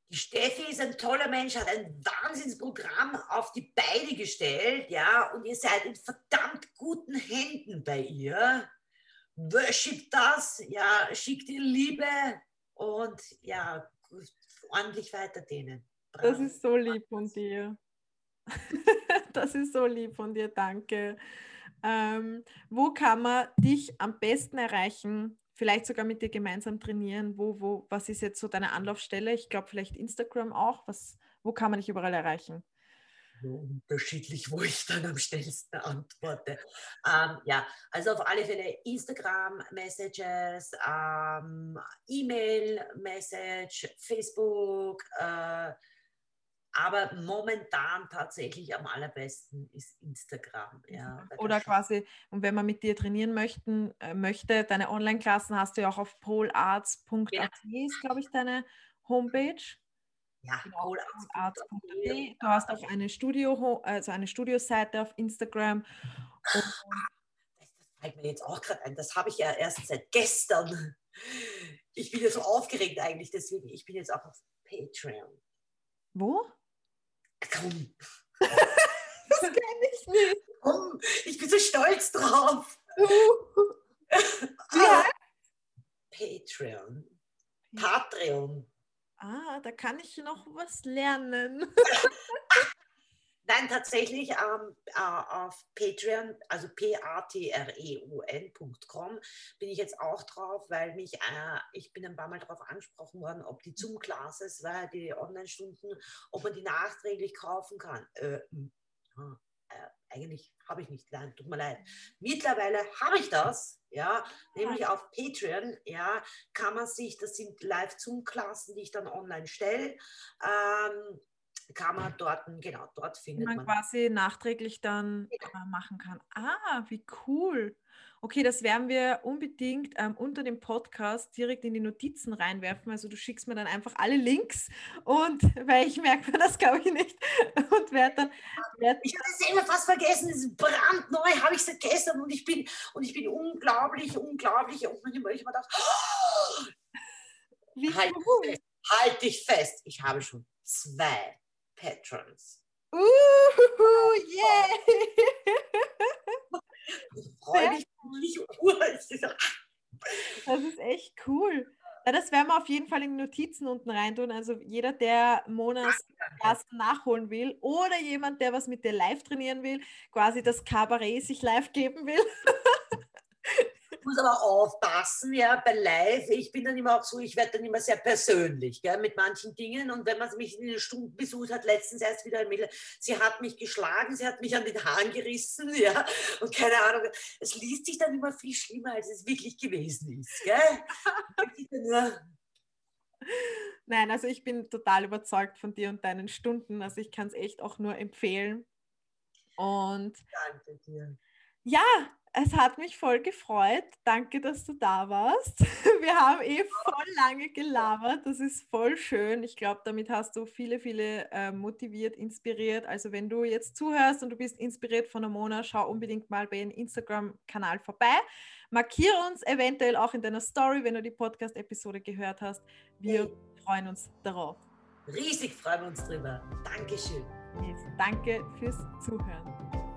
Die Steffi ist ein toller Mensch, hat ein Wahnsinnsprogramm auf die Beine gestellt, ja, und ihr seid in verdammt guten Händen bei ihr. Worship das, ja, schickt ihr Liebe und ja, ordentlich weiter denen. Das ist so lieb von dir. *laughs* das ist so lieb von dir, danke. Ähm, wo kann man dich am besten erreichen? Vielleicht sogar mit dir gemeinsam trainieren. Wo, wo, was ist jetzt so deine Anlaufstelle? Ich glaube, vielleicht Instagram auch. Was, wo kann man dich überall erreichen? unterschiedlich, wo ich dann am schnellsten antworte. Ähm, ja, also auf alle Fälle Instagram-Messages, ähm, E-Mail-Message, Facebook, äh, aber momentan tatsächlich am allerbesten ist Instagram. Ja, Oder quasi, und wenn man mit dir trainieren möchten, äh, möchte, deine Online-Klassen hast du ja auch auf polarts.at, ja. ist, glaube ich, deine Homepage. Ja, genau, polarts.at. Du hast auch eine Studio, also eine Studioseite auf Instagram. das fällt mir jetzt auch gerade ein. Das habe ich ja erst seit gestern. Ich bin ja so aufgeregt eigentlich, deswegen, ich bin jetzt auch auf Patreon. Wo? Komm. *laughs* das kenne ich nicht. Komm, ich bin so stolz drauf. *laughs* ja. Patreon. Patreon. Ah, da kann ich noch was lernen. *laughs* Nein, tatsächlich ähm, äh, auf Patreon, also p-a-t-r-e-o-n.com bin ich jetzt auch drauf, weil mich, äh, ich bin ein paar Mal darauf angesprochen worden, ob die Zoom-Classes, weil die Online-Stunden, ob man die nachträglich kaufen kann. Äh, äh, eigentlich habe ich nicht, nein, tut mir leid. Mittlerweile habe ich das, ja, nämlich auf Patreon, ja, kann man sich, das sind Live-Zoom-Klassen, die ich dann online stelle, ähm, kann man dort, genau, dort findet man. man quasi nachträglich dann äh, machen kann. Ah, wie cool. Okay, das werden wir unbedingt ähm, unter dem Podcast direkt in die Notizen reinwerfen. Also du schickst mir dann einfach alle Links und *laughs* weil ich merke mir das, glaube ich, nicht. Und werde dann. Werd ich habe es immer fast vergessen, es ist brandneu, habe ich seit gestern und ich bin und ich bin unglaublich, unglaublich. Und manchmal ich immer gedacht, oh, halt, cool. fest, halt dich fest, ich habe schon zwei Patrons. Uh, yeah! *laughs* *laughs* Ich freue mich das ist echt cool. Ja, das werden wir auf jeden Fall in die Notizen unten reintun. Also jeder, der Monas erst nachholen will oder jemand, der was mit dir live trainieren will, quasi das Kabarett sich live geben will. *laughs* muss aber aufpassen, ja, bei Live, ich bin dann immer auch so, ich werde dann immer sehr persönlich, gell, mit manchen Dingen und wenn man mich in eine Stunde besucht hat, letztens erst wieder ein Mädel, sie hat mich geschlagen, sie hat mich an den Haaren gerissen, *laughs* ja, und keine Ahnung, es liest sich dann immer viel schlimmer, als es wirklich gewesen ist, gell. Nein, also ich bin total überzeugt von dir und deinen Stunden, also ich kann es echt auch nur empfehlen und Danke dir. Ja, es hat mich voll gefreut. Danke, dass du da warst. *laughs* Wir haben eh voll lange gelabert. Das ist voll schön. Ich glaube, damit hast du viele, viele äh, motiviert, inspiriert. Also wenn du jetzt zuhörst und du bist inspiriert von der Mona, schau unbedingt mal bei ihrem Instagram-Kanal vorbei. Markiere uns eventuell auch in deiner Story, wenn du die Podcast-Episode gehört hast. Wir hey. freuen uns darauf. Riesig freuen wir uns drüber. Dankeschön. Yes, danke fürs Zuhören.